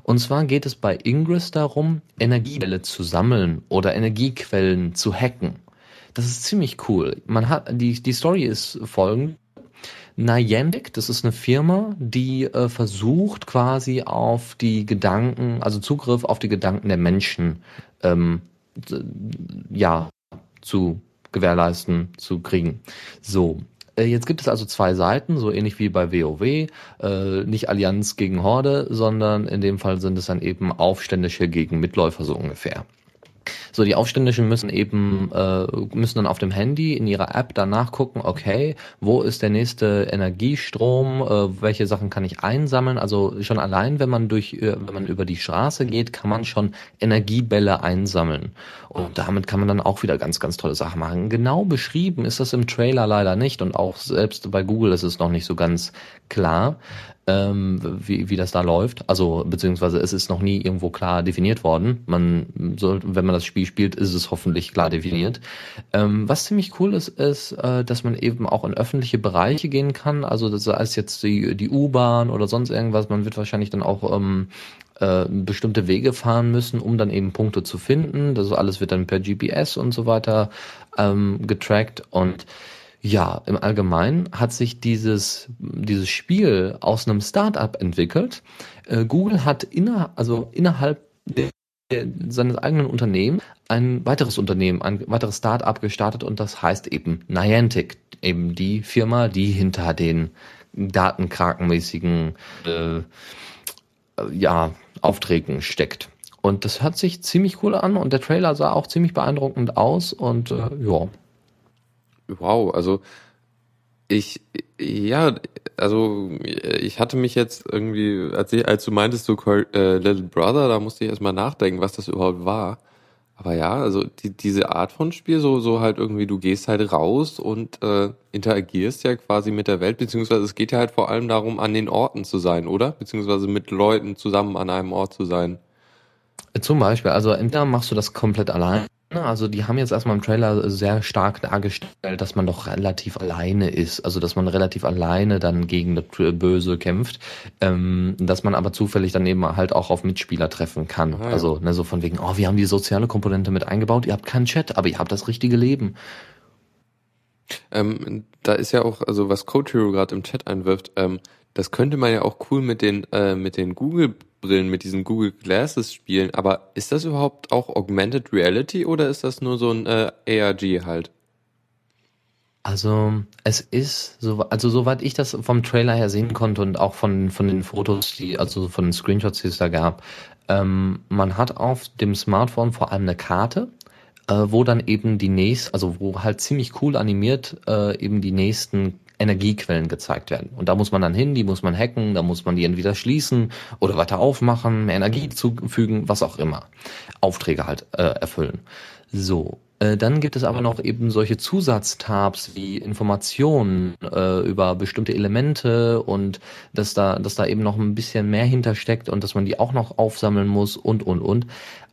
Und zwar geht es bei Ingress darum, Energiewelle zu sammeln oder Energiequellen zu hacken. Das ist ziemlich cool. Man hat, die, die Story ist folgend. Niantic, das ist eine Firma, die äh, versucht quasi auf die Gedanken, also Zugriff auf die Gedanken der Menschen, ähm, ja, zu gewährleisten, zu kriegen. So, äh, jetzt gibt es also zwei Seiten, so ähnlich wie bei WoW, äh, nicht Allianz gegen Horde, sondern in dem Fall sind es dann eben Aufständische gegen Mitläufer so ungefähr. So, die Aufständischen müssen eben, äh, müssen dann auf dem Handy in ihrer App dann nachgucken, okay, wo ist der nächste Energiestrom, äh, welche Sachen kann ich einsammeln. Also schon allein, wenn man durch, äh, wenn man über die Straße geht, kann man schon Energiebälle einsammeln. Und damit kann man dann auch wieder ganz, ganz tolle Sachen machen. Genau beschrieben ist das im Trailer leider nicht und auch selbst bei Google ist es noch nicht so ganz klar ähm, wie, wie das da läuft. Also beziehungsweise es ist noch nie irgendwo klar definiert worden. Man soll, wenn man das Spiel spielt, ist es hoffentlich klar definiert. Ähm, was ziemlich cool ist, ist, äh, dass man eben auch in öffentliche Bereiche gehen kann. Also das heißt jetzt die, die U-Bahn oder sonst irgendwas. Man wird wahrscheinlich dann auch ähm, äh, bestimmte Wege fahren müssen, um dann eben Punkte zu finden. Das alles wird dann per GPS und so weiter ähm, getrackt und Ja, im Allgemeinen hat sich dieses, dieses Spiel aus einem Startup entwickelt. Äh, Google hat inner, also innerhalb der, seines eigenen Unternehmens ein weiteres Unternehmen, ein weiteres Startup gestartet und das heißt eben Niantic, eben die Firma, die hinter den datenkrakenmäßigen äh, ja, Aufträgen steckt. Und das hört sich ziemlich cool an und der Trailer sah auch ziemlich beeindruckend aus und äh, ja. Wow, also ich, ja, also ich hatte mich jetzt irgendwie, als, ich, als du meintest, so äh, Little Brother, da musste ich erstmal nachdenken, was das überhaupt war. Aber ja, also die, diese Art von Spiel, so, so halt irgendwie, du gehst halt raus und äh, interagierst ja quasi mit der Welt, beziehungsweise es geht ja halt vor allem darum, an den Orten zu sein, oder? Beziehungsweise mit Leuten zusammen an einem Ort zu sein. Zum Beispiel, also entweder machst du das komplett allein, also die haben jetzt erstmal im Trailer sehr stark dargestellt, dass man doch relativ alleine ist, also dass man relativ alleine dann gegen das Böse kämpft, ähm, dass man aber zufällig dann eben halt auch auf Mitspieler treffen kann. Ah, ja. Also ne, so von wegen, oh, wir haben die soziale Komponente mit eingebaut, ihr habt keinen Chat, aber ihr habt das richtige Leben. Ähm, da ist ja auch, also was Code Hero gerade im Chat einwirft, ähm, das könnte man ja auch cool mit den äh, mit den Google Brillen, mit diesen Google Glasses spielen. Aber ist das überhaupt auch Augmented Reality oder ist das nur so ein äh, ARG halt? Also es ist so, also soweit ich das vom Trailer her sehen konnte und auch von von den Fotos, die also von den Screenshots, die es da gab, ähm, man hat auf dem Smartphone vor allem eine Karte, äh, wo dann eben die nächsten, also wo halt ziemlich cool animiert äh, eben die nächsten Energiequellen gezeigt werden. Und da muss man dann hin, die muss man hacken, da muss man die entweder schließen oder weiter aufmachen, mehr Energie zufügen, was auch immer. Aufträge halt äh, erfüllen. So, äh, dann gibt es aber noch eben solche Zusatztabs wie Informationen äh, über bestimmte Elemente und dass da, dass da eben noch ein bisschen mehr hintersteckt und dass man die auch noch aufsammeln muss und und und.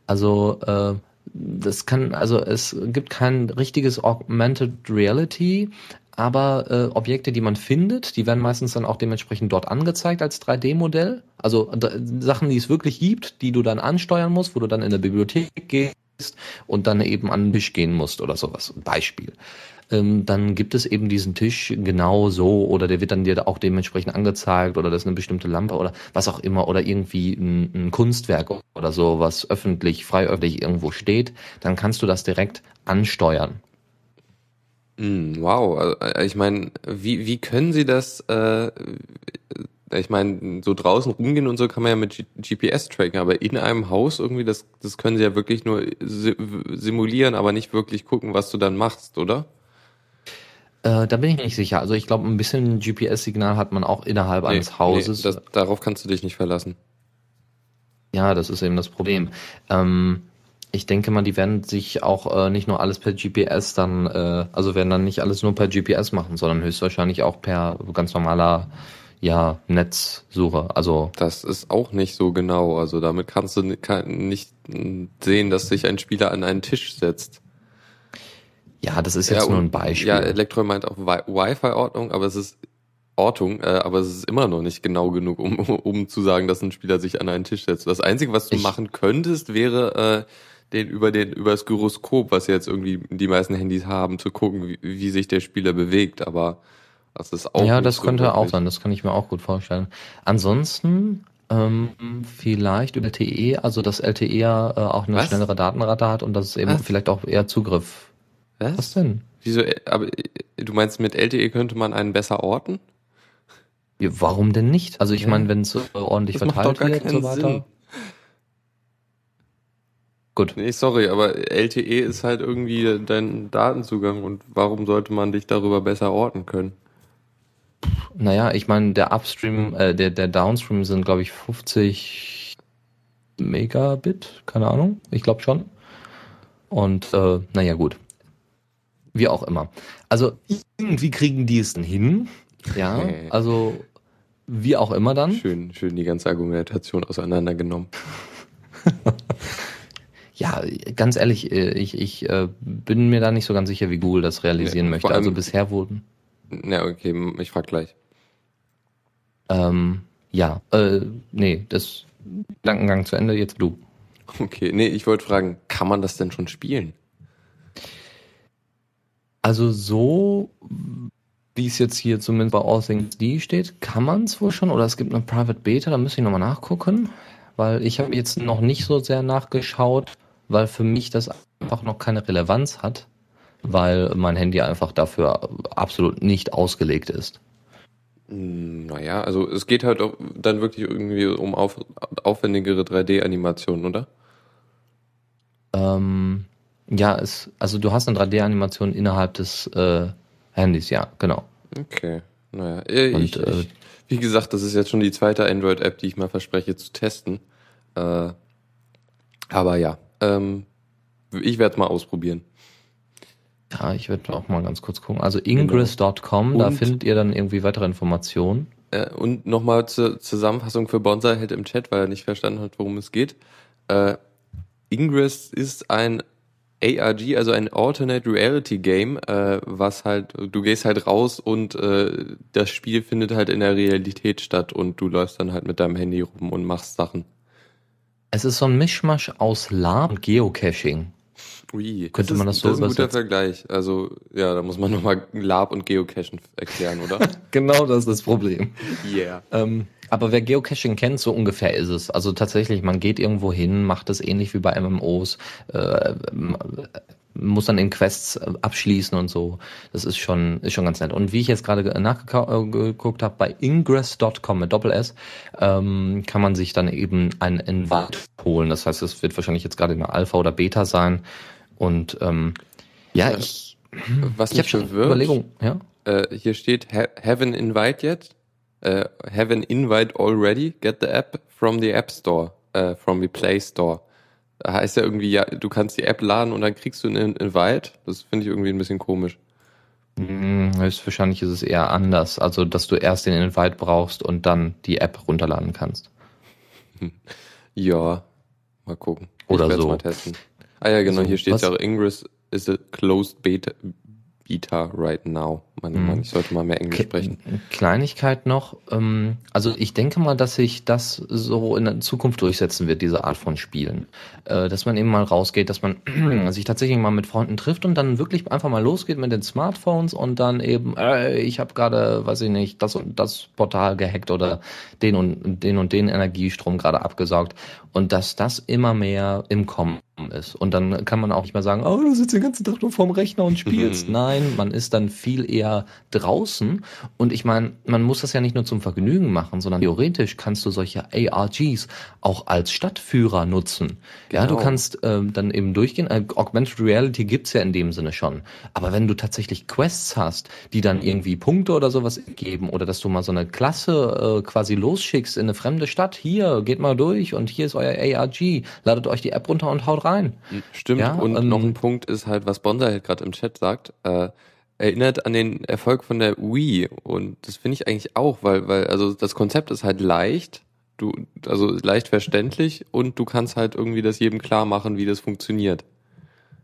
Also äh, das kann, also es gibt kein richtiges Augmented Reality, aber äh, Objekte, die man findet, die werden meistens dann auch dementsprechend dort angezeigt als 3D-Modell. Also Sachen, die es wirklich gibt, die du dann ansteuern musst, wo du dann in der Bibliothek gehst und dann eben an den Tisch gehen musst oder sowas. Beispiel. Ähm, dann gibt es eben diesen Tisch genau so oder der wird dann dir auch dementsprechend angezeigt oder das ist eine bestimmte Lampe oder was auch immer oder irgendwie ein, ein Kunstwerk oder so, was öffentlich, frei öffentlich irgendwo steht. Dann kannst du das direkt ansteuern. Mm, wow, also, äh, ich meine, wie, wie können Sie das, äh, ich meine, so draußen rumgehen und so kann man ja mit G GPS tracken, aber in einem Haus irgendwie, das, das können Sie ja wirklich nur simulieren, aber nicht wirklich gucken, was du dann machst, oder? Äh, da bin ich nicht sicher. Also ich glaube, ein bisschen GPS-Signal hat man auch innerhalb nee, eines Hauses. Nee, das, darauf kannst du dich nicht verlassen. Ja, das ist eben das Problem. Ähm, ich denke mal, die werden sich auch äh, nicht nur alles per GPS dann, äh, also werden dann nicht alles nur per GPS machen, sondern höchstwahrscheinlich auch per ganz normaler ja, Netzsuche. Also das ist auch nicht so genau. Also damit kannst du nicht sehen, dass sich ein Spieler an einen Tisch setzt. Ja, das ist jetzt ja, nur ein Beispiel. Ja, Elektro meint auch Wi-Fi-Ordnung, aber es ist Ortung, äh, aber es ist immer noch nicht genau genug, um, um zu sagen, dass ein Spieler sich an einen Tisch setzt. Das Einzige, was du ich, machen könntest, wäre äh, den über den über das Gyroskop, was jetzt irgendwie die meisten Handys haben, zu gucken, wie, wie sich der Spieler bewegt. Aber das ist auch ja, das so könnte auch sein. Das kann ich mir auch gut vorstellen. Ansonsten ähm, vielleicht über LTE, also dass LTE ja äh, auch eine was? schnellere Datenrate hat und dass es eben was? vielleicht auch eher Zugriff. Was? Was denn? Wieso? Äh, aber äh, du meinst mit LTE könnte man einen besser orten? Ja, warum denn nicht? Also ich ja. meine, wenn es ordentlich das verteilt wird und so weiter. Sinn. Gut. Nee, sorry, aber LTE ist halt irgendwie dein Datenzugang und warum sollte man dich darüber besser orten können? Naja, ich meine, der Upstream, äh, der, der Downstream sind, glaube ich, 50 Megabit, keine Ahnung, ich glaube schon. Und äh, naja, gut. Wie auch immer. Also irgendwie kriegen die es dann hin. Ja, also wie auch immer dann. Schön, schön die ganze Argumentation auseinandergenommen. Ja, ganz ehrlich, äh, ich, ich äh, bin mir da nicht so ganz sicher, wie Google das realisieren ja, möchte. Also bisher wurden. Ja, okay, ich frag gleich. Ähm, ja, äh, nee, das Gedankengang zu Ende, jetzt du. Okay, nee, ich wollte fragen, kann man das denn schon spielen? Also so, wie es jetzt hier zumindest bei All Things D steht, kann man es wohl schon oder es gibt eine Private Beta, da müsste ich nochmal nachgucken, weil ich habe jetzt noch nicht so sehr nachgeschaut, weil für mich das einfach noch keine Relevanz hat, weil mein Handy einfach dafür absolut nicht ausgelegt ist. Hm, naja, also es geht halt auch dann wirklich irgendwie um auf, aufwendigere 3D-Animationen, oder? Ähm, ja, es, also du hast eine 3D-Animation innerhalb des äh, Handys, ja, genau. Okay, naja. Ich, Und, äh, ich, wie gesagt, das ist jetzt schon die zweite Android-App, die ich mal verspreche zu testen. Äh, aber ja, ähm, ich werde es mal ausprobieren. Ja, ich werde auch mal ganz kurz gucken. Also ingress.com, genau. da findet ihr dann irgendwie weitere Informationen. Äh, und nochmal zur Zusammenfassung für Bonsai hält im Chat, weil er nicht verstanden hat, worum es geht. Äh, Ingress ist ein ARG, also ein Alternate Reality Game, äh, was halt, du gehst halt raus und äh, das Spiel findet halt in der Realität statt und du läufst dann halt mit deinem Handy rum und machst Sachen. Es ist so ein Mischmasch aus LARP und Geocaching. Ui, Könnte das man das so Das ist ein guter Vergleich. Also, ja, da muss man nochmal Lab und Geocaching erklären, oder? genau das ist das Problem. Yeah. Ähm, aber wer Geocaching kennt, so ungefähr ist es. Also tatsächlich, man geht irgendwo hin, macht es ähnlich wie bei MMOs, äh, muss dann in Quests äh, abschließen und so. Das ist schon, ist schon ganz nett. Und wie ich jetzt gerade nachgeguckt habe, bei ingress.com mit Doppel-S, ähm, kann man sich dann eben ein Invite holen. Das heißt, es wird wahrscheinlich jetzt gerade in der Alpha oder Beta sein. Und ähm, ja, ich, was ich habe schon Überlegung, ja. Äh, hier steht, have an invite yet? Uh, have an invite already? Get the app from the App Store, uh, from the Play Store heißt ja irgendwie, ja, du kannst die App laden und dann kriegst du einen Invite. Das finde ich irgendwie ein bisschen komisch. Hm, höchstwahrscheinlich ist es eher anders. Also, dass du erst den Invite brauchst und dann die App runterladen kannst. Ja, mal gucken. Oder so. Mal testen. Ah ja, genau, so, hier steht ja auch Ingress is a closed beta, beta right now. Meine mhm. Mann, ich sollte mal mehr Englisch sprechen. Kleinigkeit noch. Ähm, also ich denke mal, dass sich das so in der Zukunft durchsetzen wird, diese Art von Spielen. Äh, dass man eben mal rausgeht, dass man sich tatsächlich mal mit Freunden trifft und dann wirklich einfach mal losgeht mit den Smartphones und dann eben, äh, ich habe gerade, weiß ich nicht, das und das Portal gehackt oder den und den und den Energiestrom gerade abgesaugt. Und dass das immer mehr im Kommen ist. Und dann kann man auch nicht mehr sagen, oh, du sitzt den ganzen Tag nur vorm Rechner und spielst. Nein, man ist dann viel eher draußen. Und ich meine, man muss das ja nicht nur zum Vergnügen machen, sondern theoretisch kannst du solche ARGs auch als Stadtführer nutzen. Genau. Ja, du genau. kannst ähm, dann eben durchgehen. Äh, Augmented Reality gibt's ja in dem Sinne schon. Aber wenn du tatsächlich Quests hast, die dann irgendwie Punkte oder sowas geben oder dass du mal so eine Klasse äh, quasi losschickst in eine fremde Stadt, hier, geht mal durch und hier ist euer ARG, ladet euch die App runter und haut rein. Stimmt. Ja, und ähm, noch ein Punkt ist halt, was Bonda halt gerade im Chat sagt, äh, erinnert an den Erfolg von der Wii und das finde ich eigentlich auch, weil weil also das Konzept ist halt leicht, du also leicht verständlich und du kannst halt irgendwie das jedem klar machen, wie das funktioniert.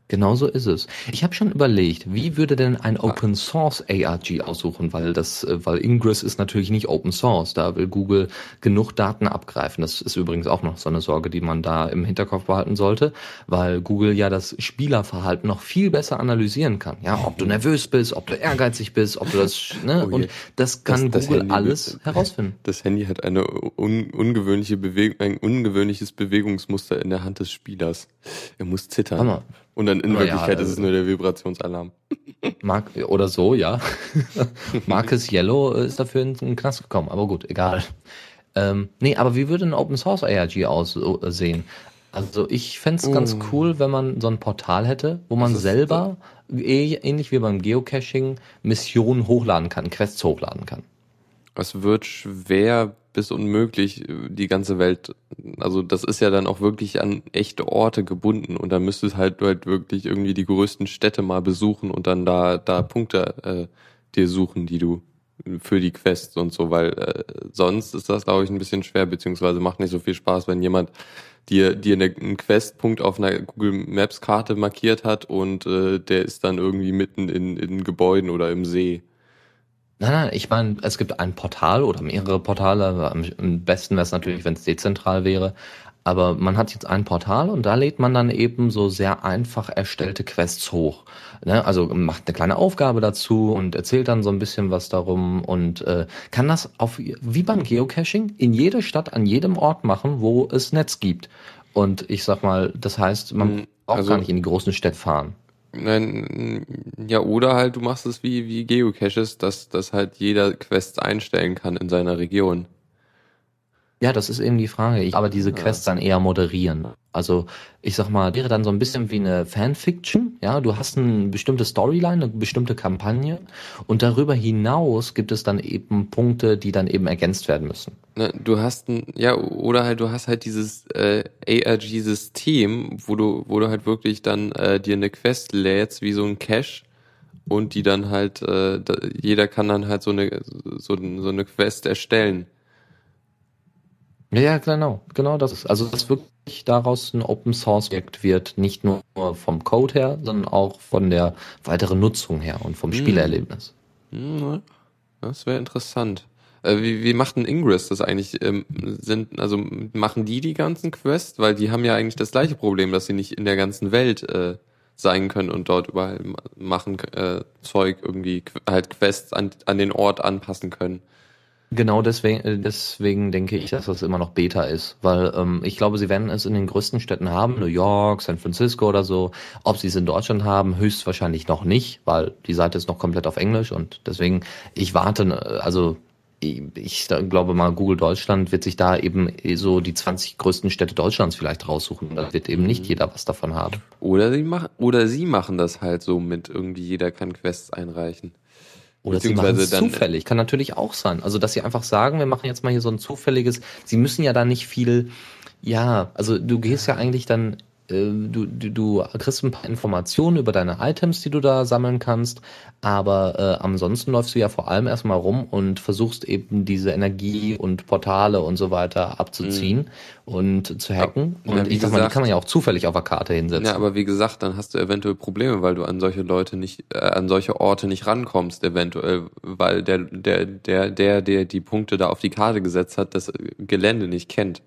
Genauso ist es. Ich habe schon überlegt, wie würde denn ein Open Source ARG aussuchen, weil das, äh, weil Ingress ist natürlich nicht Open Source. Da will Google genug Daten abgreifen. Das ist übrigens auch noch so eine Sorge, die man da im Hinterkopf behalten sollte, weil Google ja das Spielerverhalten noch viel besser analysieren kann. Ja, ob du nervös bist, ob du ehrgeizig bist, ob du das, ne, oh und das kann das, das Google Handy alles herausfinden. Das Handy hat eine un, ungewöhnliche Bewegung, ein ungewöhnliches Bewegungsmuster in der Hand des Spielers. Er muss zittern. Hammer. Und dann in Aber Wirklichkeit ja, ist es nur der Vibrationsalarm. Mark, oder so, ja. Marcus Yellow ist dafür in den Knast gekommen, aber gut, egal. Ähm, nee, aber wie würde ein Open Source ARG aussehen? Also ich fände es ganz oh. cool, wenn man so ein Portal hätte, wo man selber, eh, ähnlich wie beim Geocaching, Missionen hochladen kann, Quests hochladen kann. Es wird schwer bis unmöglich die ganze Welt. Also das ist ja dann auch wirklich an echte Orte gebunden und da müsstest halt halt wirklich irgendwie die größten Städte mal besuchen und dann da da Punkte äh, dir suchen, die du für die Quests und so, weil äh, sonst ist das glaube ich ein bisschen schwer beziehungsweise macht nicht so viel Spaß, wenn jemand dir dir einen Questpunkt auf einer Google Maps Karte markiert hat und äh, der ist dann irgendwie mitten in in Gebäuden oder im See. Nein, nein, ich meine, es gibt ein Portal oder mehrere Portale. Am besten wäre es natürlich, wenn es dezentral wäre. Aber man hat jetzt ein Portal und da lädt man dann eben so sehr einfach erstellte Quests hoch. Ne? Also macht eine kleine Aufgabe dazu und erzählt dann so ein bisschen was darum und äh, kann das auf wie beim Geocaching in jeder Stadt an jedem Ort machen, wo es Netz gibt. Und ich sag mal, das heißt, man hm, braucht also, gar nicht in die großen Städte fahren. Nein, ja, oder halt du machst es wie, wie Geocaches, dass, dass halt jeder Quests einstellen kann in seiner Region. Ja, das ist eben die Frage. Ich aber diese Quests dann eher moderieren. Also ich sag mal, wäre dann so ein bisschen wie eine Fanfiction. Ja, du hast eine bestimmte Storyline, eine bestimmte Kampagne und darüber hinaus gibt es dann eben Punkte, die dann eben ergänzt werden müssen. Ne, du hast ein, ja, oder halt du hast halt dieses äh, ARG-System, wo du, wo du halt wirklich dann äh, dir eine Quest lädst wie so ein Cache und die dann halt, äh, da, jeder kann dann halt so eine so, so eine Quest erstellen. Ja, genau, genau das ist. Also dass wirklich daraus ein Open Source Projekt wird, nicht nur vom Code her, sondern auch von der weiteren Nutzung her und vom hm. Spielerlebnis. Hm, das wäre interessant. Äh, wie, wie macht ein Ingress das eigentlich? Ähm, sind, also machen die die ganzen Quests? Weil die haben ja eigentlich das gleiche Problem, dass sie nicht in der ganzen Welt äh, sein können und dort überall machen äh, Zeug irgendwie halt Quests an, an den Ort anpassen können. Genau deswegen, äh, deswegen denke ich, dass das immer noch Beta ist, weil ähm, ich glaube, sie werden es in den größten Städten haben, New York, San Francisco oder so. Ob sie es in Deutschland haben, höchstwahrscheinlich noch nicht, weil die Seite ist noch komplett auf Englisch und deswegen, ich warte, äh, also ich, ich glaube mal, Google Deutschland wird sich da eben so die 20 größten Städte Deutschlands vielleicht raussuchen. Da wird eben nicht mhm. jeder was davon haben. Oder sie machen, oder sie machen das halt so mit irgendwie jeder kann Quests einreichen. Oder sie machen es zufällig, kann natürlich auch sein. Also, dass sie einfach sagen, wir machen jetzt mal hier so ein zufälliges, sie müssen ja da nicht viel, ja, also du gehst ja eigentlich dann du, du, du kriegst ein paar Informationen über deine Items, die du da sammeln kannst, aber äh, ansonsten läufst du ja vor allem erstmal rum und versuchst eben diese Energie und Portale und so weiter abzuziehen mhm. und zu hacken. Ja, und ich sag mal, die kann man ja auch zufällig auf der Karte hinsetzen. Ja, aber wie gesagt, dann hast du eventuell Probleme, weil du an solche Leute nicht, äh, an solche Orte nicht rankommst, eventuell, weil der, der, der, der, der die Punkte da auf die Karte gesetzt hat, das Gelände nicht kennt.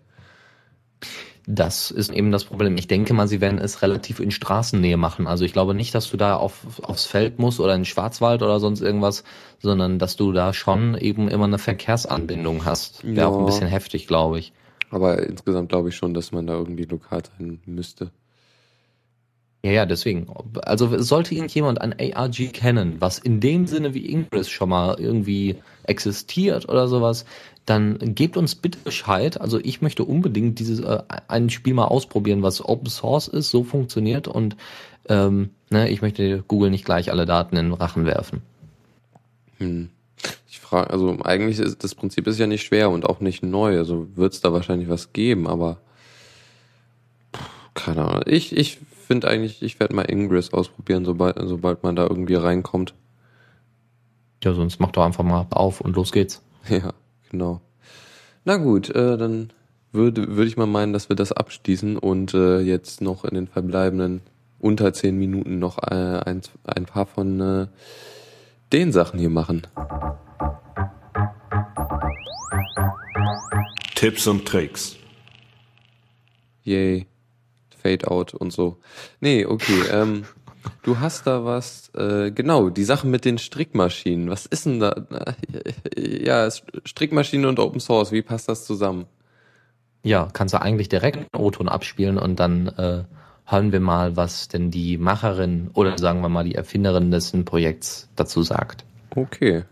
Das ist eben das Problem. Ich denke mal, sie werden es relativ in Straßennähe machen. Also ich glaube nicht, dass du da auf, aufs Feld musst oder in Schwarzwald oder sonst irgendwas, sondern dass du da schon eben immer eine Verkehrsanbindung hast. Wäre ja. auch ein bisschen heftig, glaube ich. Aber insgesamt glaube ich schon, dass man da irgendwie lokal sein müsste. Ja, ja, deswegen. Also sollte irgendjemand ein ARG kennen, was in dem Sinne wie Ingress schon mal irgendwie existiert oder sowas, dann gebt uns bitte Bescheid. Also ich möchte unbedingt dieses äh, ein Spiel mal ausprobieren, was Open Source ist, so funktioniert und ähm, ne, ich möchte Google nicht gleich alle Daten in den Rachen werfen. Hm. Ich frage, also eigentlich ist das Prinzip ist ja nicht schwer und auch nicht neu. Also wird es da wahrscheinlich was geben, aber keine Ahnung. Ich, ich finde eigentlich, ich werde mal Ingress ausprobieren, sobald, sobald man da irgendwie reinkommt. Ja, sonst mach doch einfach mal auf und los geht's. Ja. Genau. Na gut, äh, dann würde würde ich mal meinen, dass wir das abschließen und äh, jetzt noch in den verbleibenden unter zehn Minuten noch äh, ein, ein paar von äh, den Sachen hier machen. Tipps und Tricks. Yay. Fade out und so. Nee, okay. Ähm, Du hast da was, äh, genau, die Sache mit den Strickmaschinen. Was ist denn da? Ja, Strickmaschine und Open Source, wie passt das zusammen? Ja, kannst du eigentlich direkt einen O-Ton abspielen und dann äh, hören wir mal, was denn die Macherin oder sagen wir mal die Erfinderin des Projekts dazu sagt. Okay.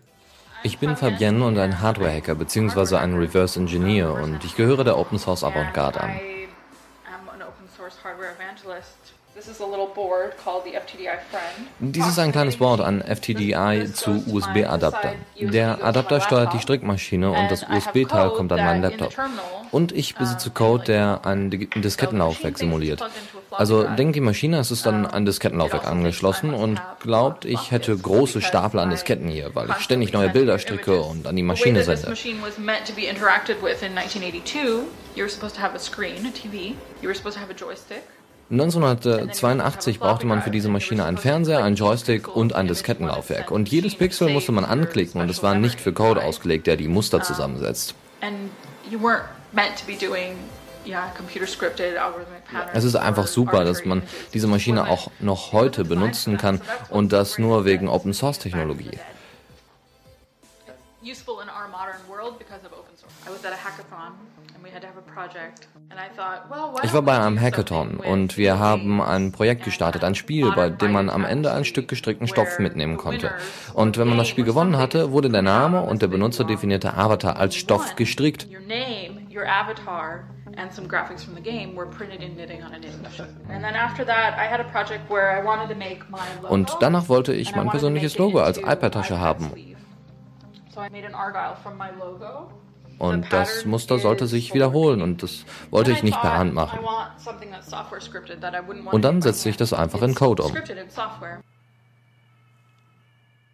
Ich bin Fabienne und ein Hardware-Hacker bzw. ein Reverse Engineer und ich gehöre der Open Source Avantgarde an. Dies ist ein kleines Board an FTDI zu USB-Adapter. Der Adapter steuert die Strickmaschine und das USB-Teil kommt an meinen Laptop. Und ich besitze Code, der ein Diskettenlaufwerk simuliert. Also denkt die Maschine, es ist dann ein Diskettenlaufwerk also angeschlossen und glaubt, ich hätte große Stapel an Disketten hier, weil ich ständig neue Bilder stricke und an die Maschine sende. 1982 brauchte man für diese Maschine einen Fernseher, einen Joystick und ein Diskettenlaufwerk. Und jedes Pixel musste man anklicken und es war nicht für Code ausgelegt, der die Muster zusammensetzt. Es ist einfach super, dass man diese Maschine auch noch heute benutzen kann und das nur wegen Open Source Technologie. Ich war bei einem Hackathon und wir haben ein Projekt gestartet, ein Spiel, bei dem man am Ende ein Stück gestrickten Stoff mitnehmen konnte. Und wenn man das Spiel gewonnen hatte, wurde der Name und der benutzerdefinierte Avatar als Stoff gestrickt. and some graphics from the game were printed in knitting on a knitting machine. And then after that, I had a project where I wanted to make my logo. Und danach wollte ich mein persönliches Logo als iPad-Tasche haben. So I made an Argyle from my logo. Und das Muster sollte sich wiederholen und das wollte ich nicht per Hand machen. Und dann setzte ich das einfach in Code um.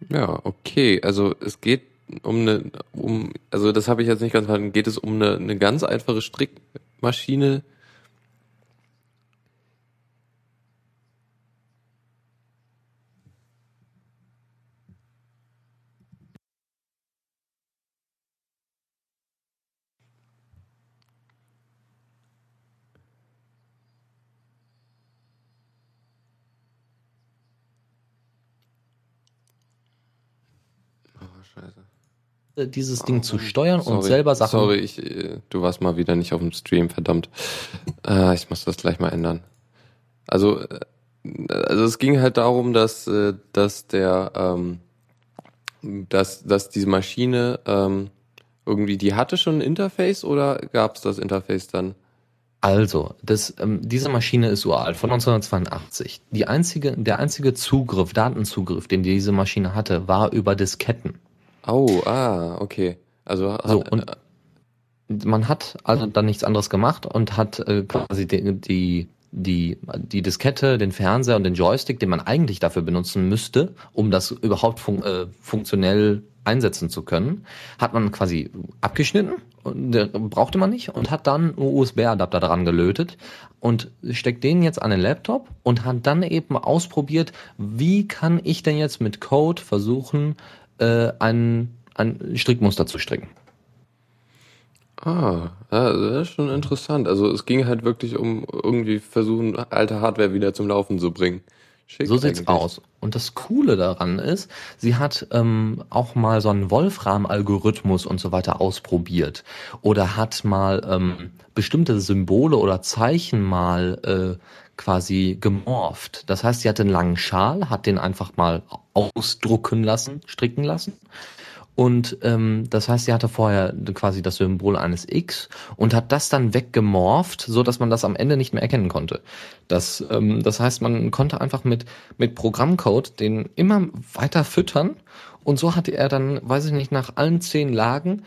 Ja, okay. Also es geht um eine, um, also das habe ich jetzt nicht ganz verstanden. Geht es um eine, eine ganz einfache Strickmaschine, Dieses Ding zu steuern sorry, und selber Sachen. Sorry, ich, äh, du warst mal wieder nicht auf dem Stream, verdammt. Äh, ich muss das gleich mal ändern. Also, äh, also es ging halt darum, dass, äh, dass der, ähm, dass, dass diese Maschine ähm, irgendwie, die hatte schon ein Interface oder gab es das Interface dann? Also, das, ähm, diese Maschine ist uralt, von 1982. Die einzige, der einzige Zugriff, Datenzugriff, den diese Maschine hatte, war über Disketten. Oh, ah, okay. Also so, und äh, man hat also dann nichts anderes gemacht und hat äh, quasi die, die die die Diskette, den Fernseher und den Joystick, den man eigentlich dafür benutzen müsste, um das überhaupt fun äh, funktionell einsetzen zu können, hat man quasi abgeschnitten und der brauchte man nicht und hat dann einen USB-Adapter dran gelötet und steckt den jetzt an den Laptop und hat dann eben ausprobiert, wie kann ich denn jetzt mit Code versuchen, äh, ein, ein Strickmuster zu stricken. Ah, das ist schon interessant. Also es ging halt wirklich um irgendwie versuchen, alte Hardware wieder zum Laufen zu bringen. Schick so sieht's eigentlich. aus. Und das Coole daran ist, sie hat ähm, auch mal so einen Wolfram-Algorithmus und so weiter ausprobiert. Oder hat mal ähm, bestimmte Symbole oder Zeichen mal äh, quasi gemorpht. Das heißt, sie hat einen langen Schal, hat den einfach mal ausdrucken lassen, stricken lassen und ähm, das heißt, sie hatte vorher quasi das Symbol eines X und hat das dann weggemorpht, so dass man das am Ende nicht mehr erkennen konnte. Das, ähm, das heißt, man konnte einfach mit, mit Programmcode den immer weiter füttern und so hatte er dann, weiß ich nicht, nach allen zehn Lagen,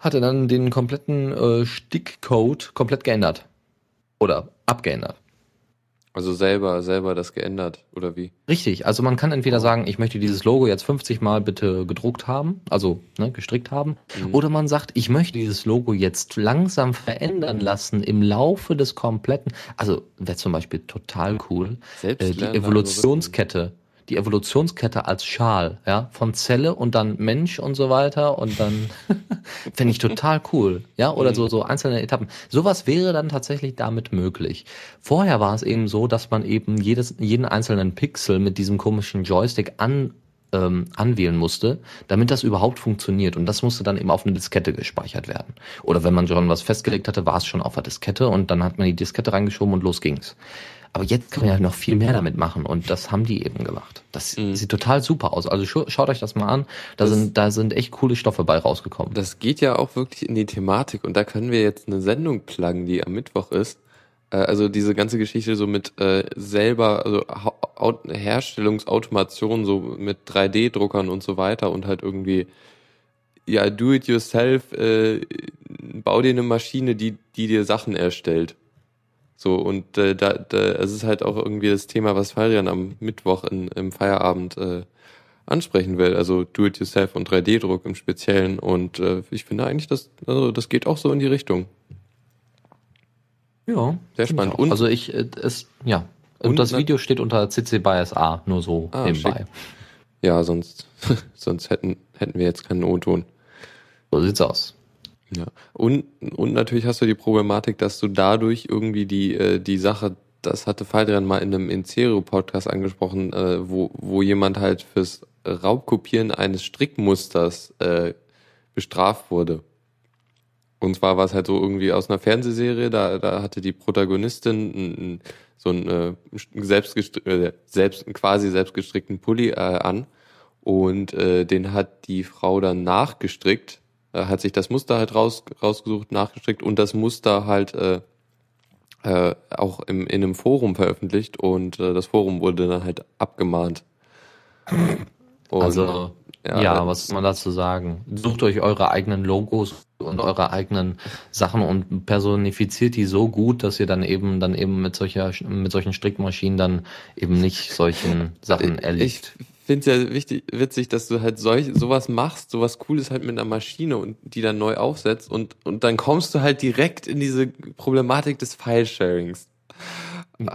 hatte dann den kompletten äh, Stickcode komplett geändert. Oder abgeändert. Also selber, selber das geändert, oder wie? Richtig, also man kann entweder sagen, ich möchte dieses Logo jetzt 50 Mal bitte gedruckt haben, also ne, gestrickt haben, mhm. oder man sagt, ich möchte dieses Logo jetzt langsam verändern lassen im Laufe des kompletten, also wäre zum Beispiel total cool, äh, die Evolutionskette die Evolutionskette als Schal, ja, von Zelle und dann Mensch und so weiter und dann finde ich total cool, ja, oder mhm. so so einzelne Etappen. Sowas wäre dann tatsächlich damit möglich. Vorher war es eben so, dass man eben jedes jeden einzelnen Pixel mit diesem komischen Joystick an ähm, anwählen musste, damit das überhaupt funktioniert. Und das musste dann eben auf eine Diskette gespeichert werden. Oder wenn man schon was festgelegt hatte, war es schon auf der Diskette und dann hat man die Diskette reingeschoben und los ging's. Aber jetzt kann man ja noch viel mehr damit machen und das haben die eben gemacht. Das mhm. sieht total super aus. Also schaut euch das mal an. Da das, sind, da sind echt coole Stoffe bei rausgekommen. Das geht ja auch wirklich in die Thematik und da können wir jetzt eine Sendung pluggen, die am Mittwoch ist. Äh, also diese ganze Geschichte so mit äh, selber, also Herstellungsautomation, so mit 3D-Druckern und so weiter und halt irgendwie ja, do it yourself, äh, bau dir eine Maschine, die, die dir Sachen erstellt. So, und äh, da, da es ist halt auch irgendwie das Thema, was Farian am Mittwoch in, im Feierabend äh, ansprechen will. Also Do-it-yourself und 3D-Druck im Speziellen. Und äh, ich finde eigentlich, das, also das geht auch so in die Richtung. Ja. Sehr spannend. Und, also ich, äh, es, ja. Und, das Video steht unter CC by SA, nur so ah, nebenbei. Schick. Ja, sonst, sonst hätten, hätten wir jetzt keinen O-Ton. So sieht's aus. Ja, und, und natürlich hast du die Problematik, dass du dadurch irgendwie die, äh, die Sache, das hatte Faldrian mal in einem Inserio-Podcast angesprochen, äh, wo, wo jemand halt fürs Raubkopieren eines Strickmusters äh, bestraft wurde. Und zwar war es halt so irgendwie aus einer Fernsehserie, da, da hatte die Protagonistin so einen äh, selbst, äh, selbst quasi selbstgestrickten Pulli äh, an. Und äh, den hat die Frau dann nachgestrickt, äh, hat sich das Muster halt raus, rausgesucht, nachgestrickt und das Muster halt äh, äh, auch im, in einem Forum veröffentlicht und äh, das Forum wurde dann halt abgemahnt. Und, also ja, ja was soll man dazu sagen? Sucht euch eure eigenen Logos und eure eigenen Sachen und personifiziert die so gut, dass ihr dann eben dann eben mit solcher mit solchen Strickmaschinen dann eben nicht solchen Sachen erlebt. Ich finde es ja wichtig, witzig, dass du halt solch, sowas machst, sowas Cooles halt mit einer Maschine und die dann neu aufsetzt und, und dann kommst du halt direkt in diese Problematik des File-Sharings.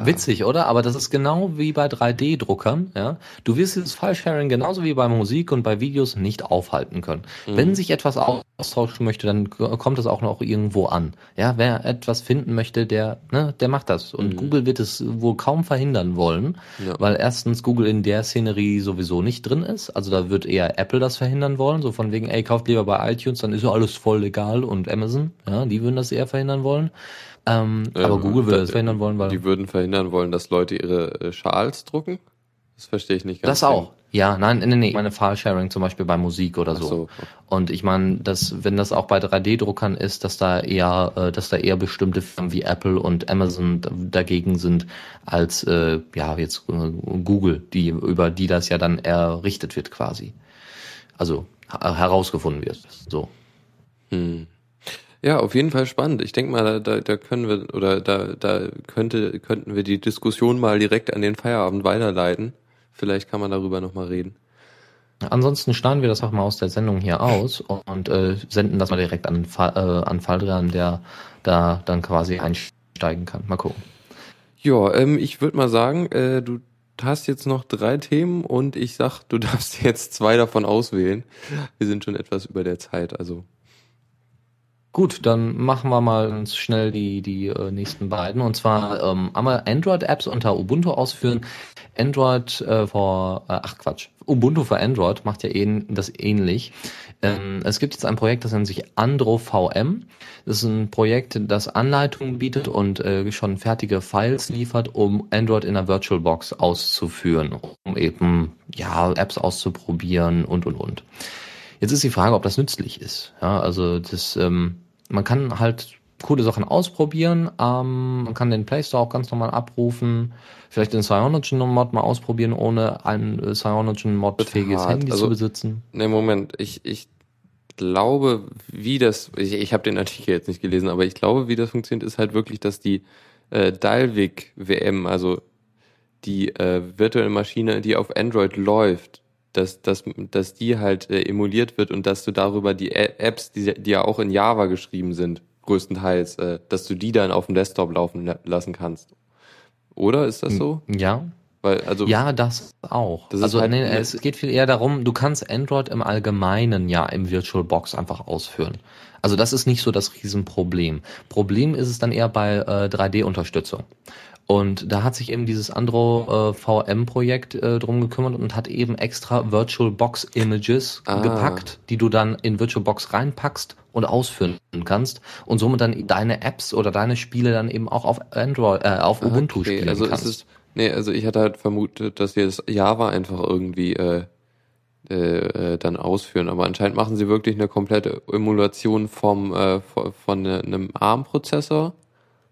Witzig, oder? Aber das ist genau wie bei 3D-Druckern. Ja? Du wirst dieses File-Sharing genauso wie bei Musik und bei Videos nicht aufhalten können. Mhm. Wenn sich etwas austauschen möchte, dann kommt es auch noch irgendwo an. Ja, wer etwas finden möchte, der, ne, der macht das. Und mhm. Google wird es wohl kaum verhindern wollen, ja. weil erstens Google in der Szenerie sowieso nicht drin ist. Also da wird eher Apple das verhindern wollen, so von wegen, ey, kauft lieber bei iTunes, dann ist ja alles voll legal und Amazon, ja, die würden das eher verhindern wollen. Ähm, ähm, aber Google würde das verhindern wollen, weil. Die würden verhindern wollen, dass Leute ihre äh, Schals drucken? Das verstehe ich nicht ganz. Das auch. Ja, nein, nee, nee, ich meine File-Sharing zum Beispiel bei Musik oder so. so. Und ich meine, dass, wenn das auch bei 3D-Druckern ist, dass da eher, äh, dass da eher bestimmte Firmen wie Apple und Amazon dagegen sind, als äh, ja jetzt äh, Google, die über die das ja dann errichtet wird quasi. Also herausgefunden wird. So. Hm. Ja, auf jeden Fall spannend. Ich denke mal, da, da können wir oder da, da könnte, könnten wir die Diskussion mal direkt an den Feierabend weiterleiten. Vielleicht kann man darüber nochmal reden. Ansonsten schneiden wir das auch mal aus der Sendung hier aus und äh, senden das mal direkt an, äh, an Faldrian, der da dann quasi einsteigen kann. Mal gucken. Ja, ähm, ich würde mal sagen, äh, du hast jetzt noch drei Themen und ich sag, du darfst jetzt zwei davon auswählen. Wir sind schon etwas über der Zeit, also Gut, dann machen wir mal ganz schnell die, die äh, nächsten beiden. Und zwar ähm, einmal Android-Apps unter Ubuntu ausführen. Android äh, vor, äh, ach Quatsch, Ubuntu für Android macht ja ähn, das ähnlich. Ähm, es gibt jetzt ein Projekt, das nennt sich AndroVM. Das ist ein Projekt, das Anleitungen bietet und äh, schon fertige Files liefert, um Android in der VirtualBox auszuführen, um eben ja Apps auszuprobieren und und und. Jetzt ist die Frage, ob das nützlich ist. Ja, also das, ähm, man kann halt coole Sachen ausprobieren. Ähm, man kann den Play Store auch ganz normal abrufen. Vielleicht den Cyanogen-Mod mal ausprobieren, ohne ein äh, Cyanogen-Mod-fähiges Handy also, zu besitzen. Ne, Moment. Ich, ich glaube, wie das, ich, ich habe den Artikel jetzt nicht gelesen, aber ich glaube, wie das funktioniert, ist halt wirklich, dass die äh, Dalvik WM, also die äh, virtuelle Maschine, die auf Android läuft, dass, dass, dass die halt äh, emuliert wird und dass du darüber die Apps, die, die ja auch in Java geschrieben sind, größtenteils, äh, dass du die dann auf dem Desktop laufen lassen kannst. Oder ist das so? Ja. Weil, also, ja, das auch. Das also halt nee, es geht viel eher darum, du kannst Android im Allgemeinen ja im VirtualBox einfach ausführen. Also das ist nicht so das Riesenproblem. Problem ist es dann eher bei äh, 3D-Unterstützung. Und da hat sich eben dieses Andro äh, VM-Projekt äh, drum gekümmert und hat eben extra VirtualBox Images ah. gepackt, die du dann in VirtualBox reinpackst und ausführen kannst und somit dann deine Apps oder deine Spiele dann eben auch auf Android, äh, auf Ubuntu okay, spielen also kannst. Ist es, nee, also ich hatte halt vermutet, dass wir das Java einfach irgendwie äh, äh, dann ausführen, aber anscheinend machen sie wirklich eine komplette Emulation vom äh, von einem ARM-Prozessor,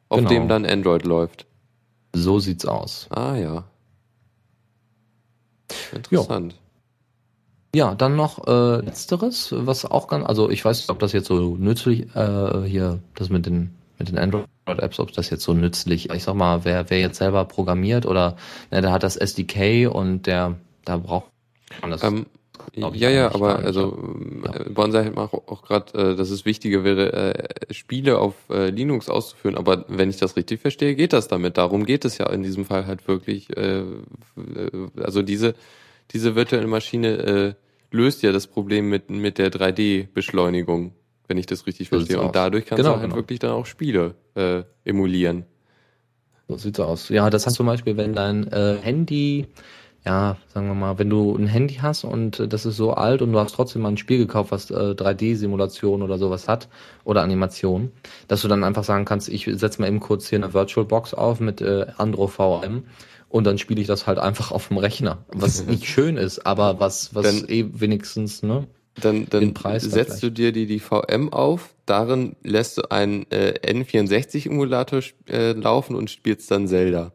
auf genau. dem dann Android läuft. So sieht's aus. Ah ja. Interessant. Jo. Ja, dann noch äh, letzteres, was auch ganz, also ich weiß nicht, ob das jetzt so nützlich äh, hier, das mit den mit den Android-Apps, ob das jetzt so nützlich, ich sag mal, wer wer jetzt selber programmiert oder ne, der hat das SDK und der da braucht man das. Ähm, ja, ja, aber also ja. Äh, Bonsai hat auch, auch gerade, äh, dass es wichtiger wäre, äh, Spiele auf äh, Linux auszuführen. Aber wenn ich das richtig verstehe, geht das damit. Darum geht es ja in diesem Fall halt wirklich. Äh, äh also diese diese virtuelle Maschine äh, löst ja das Problem mit mit der 3D-Beschleunigung. wenn ich das richtig verstehe. Und dadurch kannst genau, du halt genau. wirklich dann auch Spiele äh, emulieren. So sieht's aus. Ja, das hast zum Beispiel, wenn dein äh, Handy, ja, sagen wir mal, wenn du ein Handy hast und äh, das ist so alt und du hast trotzdem mal ein Spiel gekauft, was äh, 3D-Simulation oder sowas hat oder Animation, dass du dann einfach sagen kannst, ich setze mal eben kurz hier eine Virtual Box auf mit äh, Andro VM und dann spiele ich das halt einfach auf dem Rechner, was nicht schön ist, aber was was dann, eh wenigstens ne dann, dann setzt du dir die, die VM auf, darin lässt du einen äh, N64-Emulator äh, laufen und spielst dann Zelda.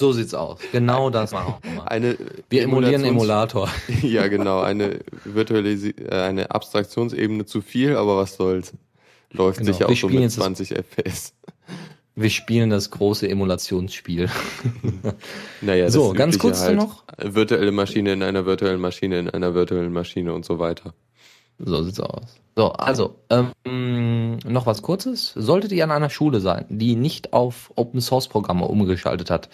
So sieht's aus. Genau das machen wir. Eine wir emulieren Emulator. ja, genau. Eine virtuelle, äh, eine Abstraktionsebene zu viel, aber was soll's. Läuft genau. sicher auch so mit 20 FPS. Wir spielen das große Emulationsspiel. naja, so, ganz kurz halt noch. Virtuelle Maschine in einer virtuellen Maschine in einer virtuellen Maschine und so weiter. So sieht's aus. So, also, ähm, noch was kurzes. Solltet ihr an einer Schule sein, die nicht auf Open Source Programme umgeschaltet hat,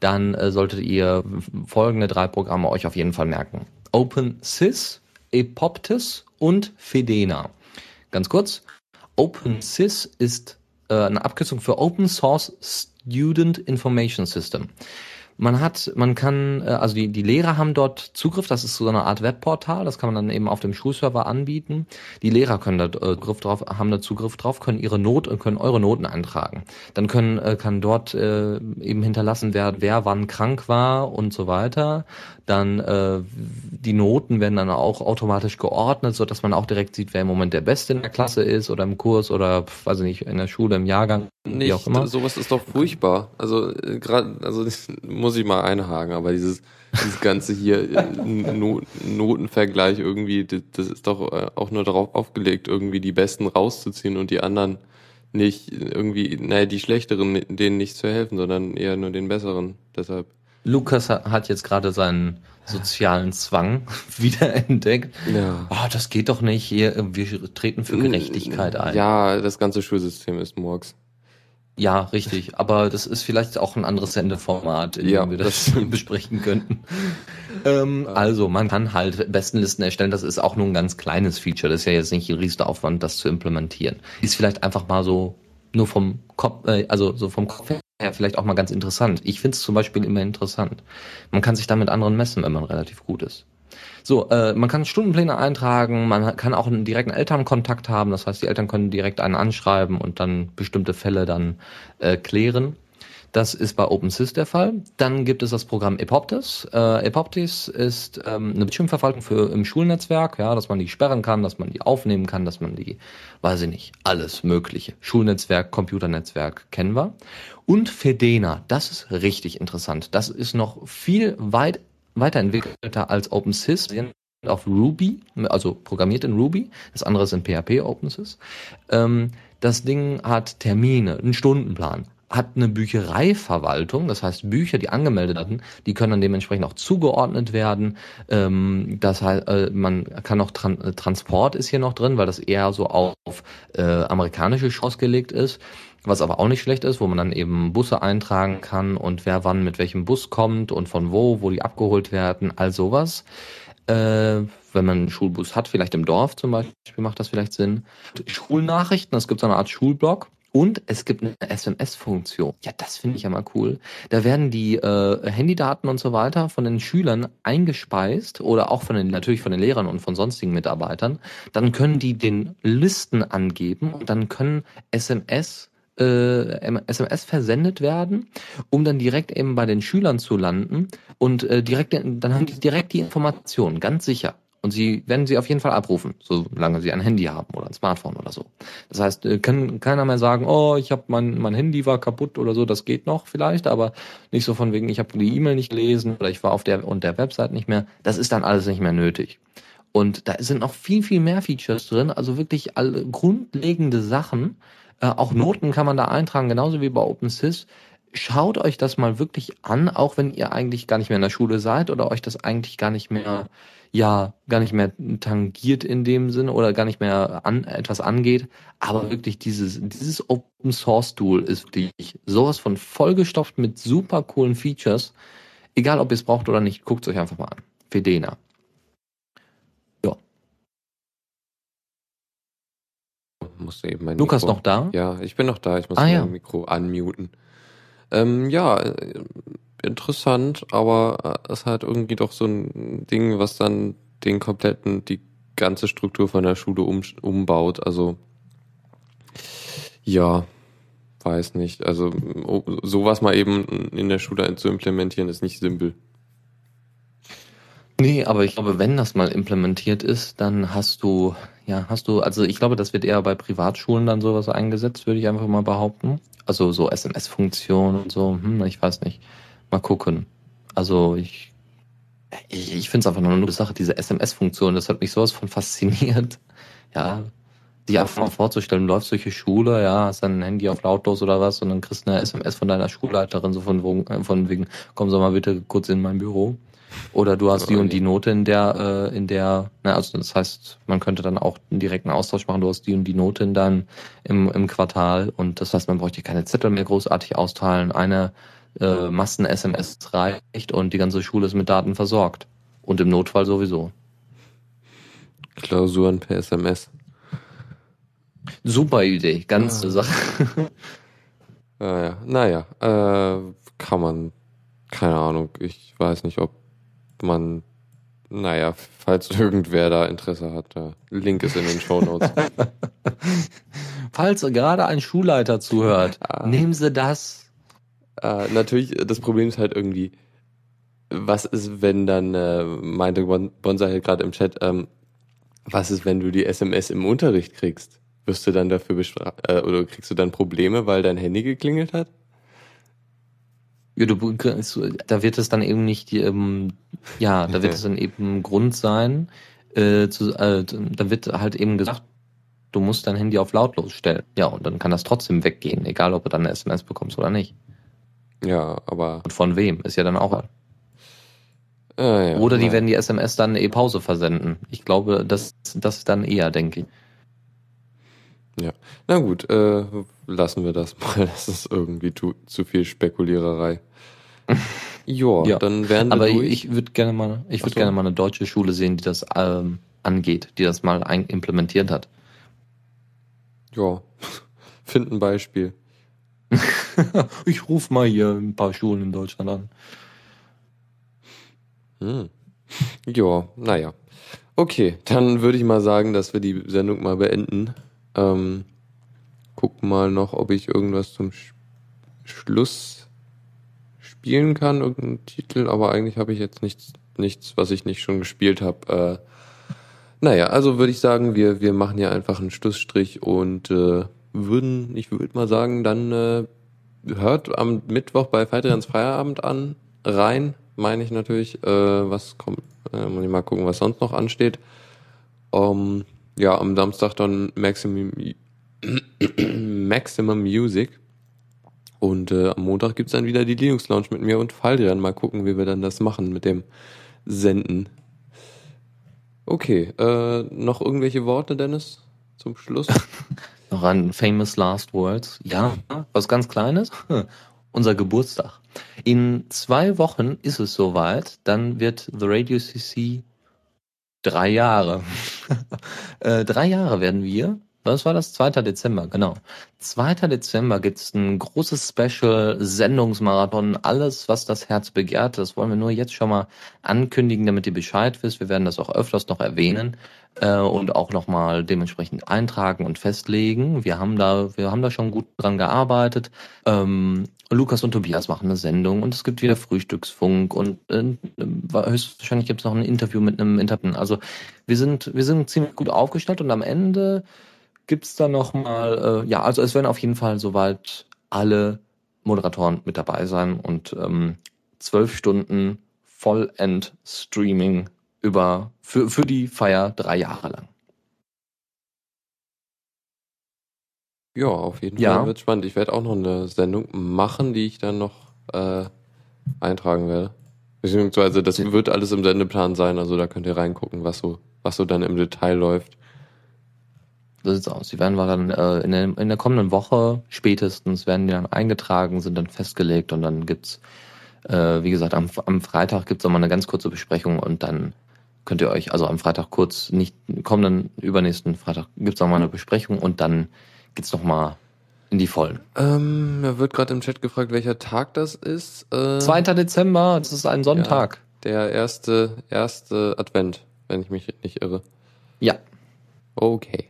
dann äh, solltet ihr folgende drei Programme euch auf jeden Fall merken. OpenSys, Epoptis und Fedena. Ganz kurz. OpenSys ist äh, eine Abkürzung für Open Source Student Information System. Man hat, man kann, äh, also die, die Lehrer haben dort Zugriff, das ist so eine Art Webportal, das kann man dann eben auf dem Schulserver anbieten. Die Lehrer können da äh, Zugriff drauf, haben da Zugriff drauf, können ihre Not, können eure Noten eintragen. Dann können, äh, kann dort äh, eben hinterlassen werden, wer wann krank war und so weiter. Dann äh, die Noten werden dann auch automatisch geordnet, so dass man auch direkt sieht, wer im Moment der Beste in der Klasse ist oder im Kurs oder weiß ich nicht, in der Schule, im Jahrgang. Nicht, wie auch immer. sowas ist doch furchtbar. Also äh, gerade, also muss ich mal einhaken, aber dieses, dieses ganze hier äh, no Notenvergleich irgendwie, das, ist doch äh, auch nur darauf aufgelegt, irgendwie die Besten rauszuziehen und die anderen nicht irgendwie, naja, die Schlechteren, denen nicht zu helfen, sondern eher nur den Besseren. Deshalb. Lukas hat jetzt gerade seinen sozialen Zwang wiederentdeckt. Ja. Oh, das geht doch nicht. Wir treten für Gerechtigkeit ein. Ja, das ganze Schulsystem ist Murks. Ja, richtig. Aber das ist vielleicht auch ein anderes Sendeformat, in ja, dem wir das, das besprechen könnten. ähm, also, man kann halt Bestenlisten erstellen. Das ist auch nur ein ganz kleines Feature. Das ist ja jetzt nicht ein riesiger Aufwand, das zu implementieren. Ist vielleicht einfach mal so nur vom Kopf, äh, also so vom Kopf her vielleicht auch mal ganz interessant. Ich finde es zum Beispiel immer interessant. Man kann sich da mit anderen messen, wenn man relativ gut ist. So, äh, man kann Stundenpläne eintragen, man kann auch einen direkten Elternkontakt haben, das heißt, die Eltern können direkt einen anschreiben und dann bestimmte Fälle dann äh, klären. Das ist bei OpenSys der Fall. Dann gibt es das Programm Epoptis. Äh, Epoptis ist ähm, eine Bildschirmverwaltung für im Schulnetzwerk, ja, dass man die sperren kann, dass man die aufnehmen kann, dass man die, weiß ich nicht, alles Mögliche. Schulnetzwerk, Computernetzwerk kennen wir. Und Fedena, das ist richtig interessant. Das ist noch viel weit weiterentwickelter als OpenSys auf Ruby, also programmiert in Ruby. Das andere ist in PHP OpenSys. Ähm, das Ding hat Termine, einen Stundenplan, hat eine Büchereiverwaltung, das heißt Bücher, die angemeldet hatten, die können dann dementsprechend auch zugeordnet werden. Ähm, das heißt, äh, man kann auch Tran Transport ist hier noch drin, weil das eher so auf äh, amerikanische Chance gelegt ist. Was aber auch nicht schlecht ist, wo man dann eben Busse eintragen kann und wer wann mit welchem Bus kommt und von wo, wo die abgeholt werden, all sowas. Äh, wenn man einen Schulbus hat, vielleicht im Dorf zum Beispiel, macht das vielleicht Sinn. Schulnachrichten, es gibt so eine Art Schulblog. Und es gibt eine SMS-Funktion. Ja, das finde ich ja mal cool. Da werden die äh, Handydaten und so weiter von den Schülern eingespeist oder auch von den natürlich von den Lehrern und von sonstigen Mitarbeitern. Dann können die den Listen angeben und dann können SMS äh, SMS versendet werden, um dann direkt eben bei den Schülern zu landen und äh, direkt, dann haben die direkt die Informationen, ganz sicher. Und sie werden sie auf jeden Fall abrufen, solange sie ein Handy haben oder ein Smartphone oder so. Das heißt, äh, kann keiner mehr sagen, oh, ich habe mein mein Handy war kaputt oder so, das geht noch vielleicht, aber nicht so von wegen, ich habe die E-Mail nicht gelesen oder ich war auf der und der Website nicht mehr. Das ist dann alles nicht mehr nötig. Und da sind noch viel viel mehr Features drin, also wirklich alle grundlegende Sachen, äh, auch Noten kann man da eintragen, genauso wie bei OpenSys. Schaut euch das mal wirklich an, auch wenn ihr eigentlich gar nicht mehr in der Schule seid oder euch das eigentlich gar nicht mehr, ja, gar nicht mehr tangiert in dem Sinne oder gar nicht mehr an, etwas angeht. Aber wirklich dieses, dieses Open Source Tool ist wirklich sowas von vollgestopft mit super coolen Features. Egal ob ihr es braucht oder nicht, guckt es euch einfach mal an. Fedena. musste eben mein Lukas Mikro. noch da? Ja, ich bin noch da. Ich muss Ah, mein ja. Mikro unmuten. Ähm, ja, äh, interessant, aber äh, es hat irgendwie doch so ein Ding, was dann den kompletten, die ganze Struktur von der Schule um, umbaut. Also ja, weiß nicht. Also sowas mal eben in der Schule zu implementieren, ist nicht simpel. Nee, aber ich glaube, wenn das mal implementiert ist, dann hast du, ja, hast du, also ich glaube, das wird eher bei Privatschulen dann sowas eingesetzt, würde ich einfach mal behaupten. Also so SMS-Funktionen und so, hm, ich weiß nicht. Mal gucken. Also ich, ich, ich finde es einfach nur eine Sache, diese SMS-Funktion, das hat mich sowas von fasziniert. Ja, sich einfach mal vorzustellen, du läufst durch die Schule, ja, hast dein Handy auf lautlos oder was und dann kriegst du eine SMS von deiner Schulleiterin, so von, äh, von wegen, kommen Sie mal bitte kurz in mein Büro. Oder du hast die und die Note in der, äh, in der, na, also das heißt, man könnte dann auch einen direkten Austausch machen, du hast die und die Note in deinem, im, im Quartal und das heißt, man bräuchte keine Zettel mehr großartig austeilen, eine äh, Massen-SMS reicht und die ganze Schule ist mit Daten versorgt. Und im Notfall sowieso. Klausuren per SMS. Super Idee, ganze Ah. Sache. Naja, naja, äh, kann man, keine Ahnung, ich weiß nicht, ob man, naja, falls irgendwer da Interesse hat, der Link ist in den Show Notes. Falls gerade ein Schulleiter zuhört, Ah. nehmen Sie das. Äh, natürlich, das Problem ist halt irgendwie, was ist, wenn dann, äh, meinte Bon- Bonsai halt gerade im Chat, ähm, was ist, wenn du die SMS im Unterricht kriegst? Wirst du dann dafür bestraft, äh, oder kriegst du dann Probleme, weil dein Handy geklingelt hat? Ja, du, da wird es dann eben nicht, ähm, ja, da wird es dann eben Grund sein, äh, zu, äh, da wird halt eben gesagt, du musst dein Handy auf lautlos stellen. Ja, und dann kann das trotzdem weggehen, egal ob du dann eine SMS bekommst oder nicht. Ja, aber, Und von wem, ist ja dann auch. äh, ja, Oder die na. werden die SMS dann eh Pause versenden. Ich glaube, das, das dann eher, denke ich. Na gut, äh, lassen wir das mal. Das ist irgendwie tu, zu viel Spekuliererei. Joa, Ja, dann werden wir Aber durch. ich würde gerne mal, ich würde so. gerne mal eine deutsche Schule sehen, die das ähm, angeht, die das mal implementiert hat. ja, find ein Beispiel. ich rufe mal hier ein paar Schulen in Deutschland an. Hm. Ja, naja. Okay, dann würde ich mal sagen, dass wir die Sendung mal beenden. Ähm, guck mal noch, ob ich irgendwas zum Sch Schluss spielen kann, irgendeinen Titel, aber eigentlich habe ich jetzt nichts, nichts, was ich nicht schon gespielt habe. Äh, naja, also würde ich sagen, wir, wir machen hier einfach einen Schlussstrich und äh, würden, ich würde mal sagen, dann äh, hört am Mittwoch bei Feitrians Feierabend an, rein, meine ich natürlich, äh, was kommt, äh, muss ich mal gucken, was sonst noch ansteht. Ähm, ja, am Samstag dann Maximum, Maximum Music. Und äh, am Montag gibt's dann wieder die Linux Lounge mit mir und Faldrian. Mal gucken, wie wir dann das machen mit dem Senden. Okay, äh, noch irgendwelche Worte, Dennis, zum Schluss? Noch ein famous last words. Ja, was ganz Kleines. Unser Geburtstag. In zwei Wochen ist es soweit. Dann wird The Radio CC drei Jahre. äh, drei Jahre werden wir. Was war das? 2. Dezember, genau. 2. Dezember gibt's ein großes Special, Sendungsmarathon, alles, was das Herz begehrt. Das wollen wir nur jetzt schon mal ankündigen, damit ihr Bescheid wisst. Wir werden das auch öfters noch erwähnen äh, und auch nochmal dementsprechend eintragen und festlegen. Wir haben da, wir haben da schon gut dran gearbeitet. Ähm, Lukas und Tobias machen eine Sendung und es gibt wieder Frühstücksfunk und äh, höchstwahrscheinlich gibt es noch ein Interview mit einem Interpreten. Also wir sind, wir sind ziemlich gut aufgestellt und am Ende gibt's da nochmal, äh, ja, also es werden auf jeden Fall soweit alle Moderatoren mit dabei sein und ähm, zwölf Stunden Vollend-Streaming über für, für die Feier drei Jahre lang. Ja, auf jeden Ja. Fall wird spannend. Ich werde auch noch eine Sendung machen, die ich dann noch äh, eintragen werde. Beziehungsweise das wird alles im Sendeplan sein, also da könnt ihr reingucken, was so, was so dann im Detail läuft. So sieht's aus. Die werden wir dann äh, in, der, in der kommenden Woche spätestens werden die dann eingetragen, sind dann festgelegt und dann gibt's, äh, wie gesagt, am, am Freitag gibt's nochmal eine ganz kurze Besprechung und dann könnt ihr euch also am Freitag kurz, nicht kommenden, übernächsten Freitag gibt's noch mal eine Besprechung und dann geht's noch mal in die Vollen. Ähm, da wird gerade im Chat gefragt, welcher Tag das ist. Äh, 2. Dezember, das ist ein Sonntag. Ja, der erste, erste Advent, wenn ich mich nicht irre. Ja. Okay.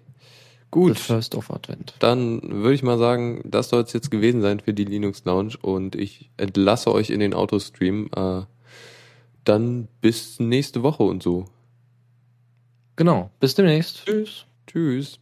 Gut. The first of Advent. Dann würde ich mal sagen, das soll es jetzt gewesen sein für die Linux Lounge und ich entlasse euch in den Autostream. Äh, dann bis nächste Woche und so. Genau. Bis demnächst. Tschüss. Tschüss.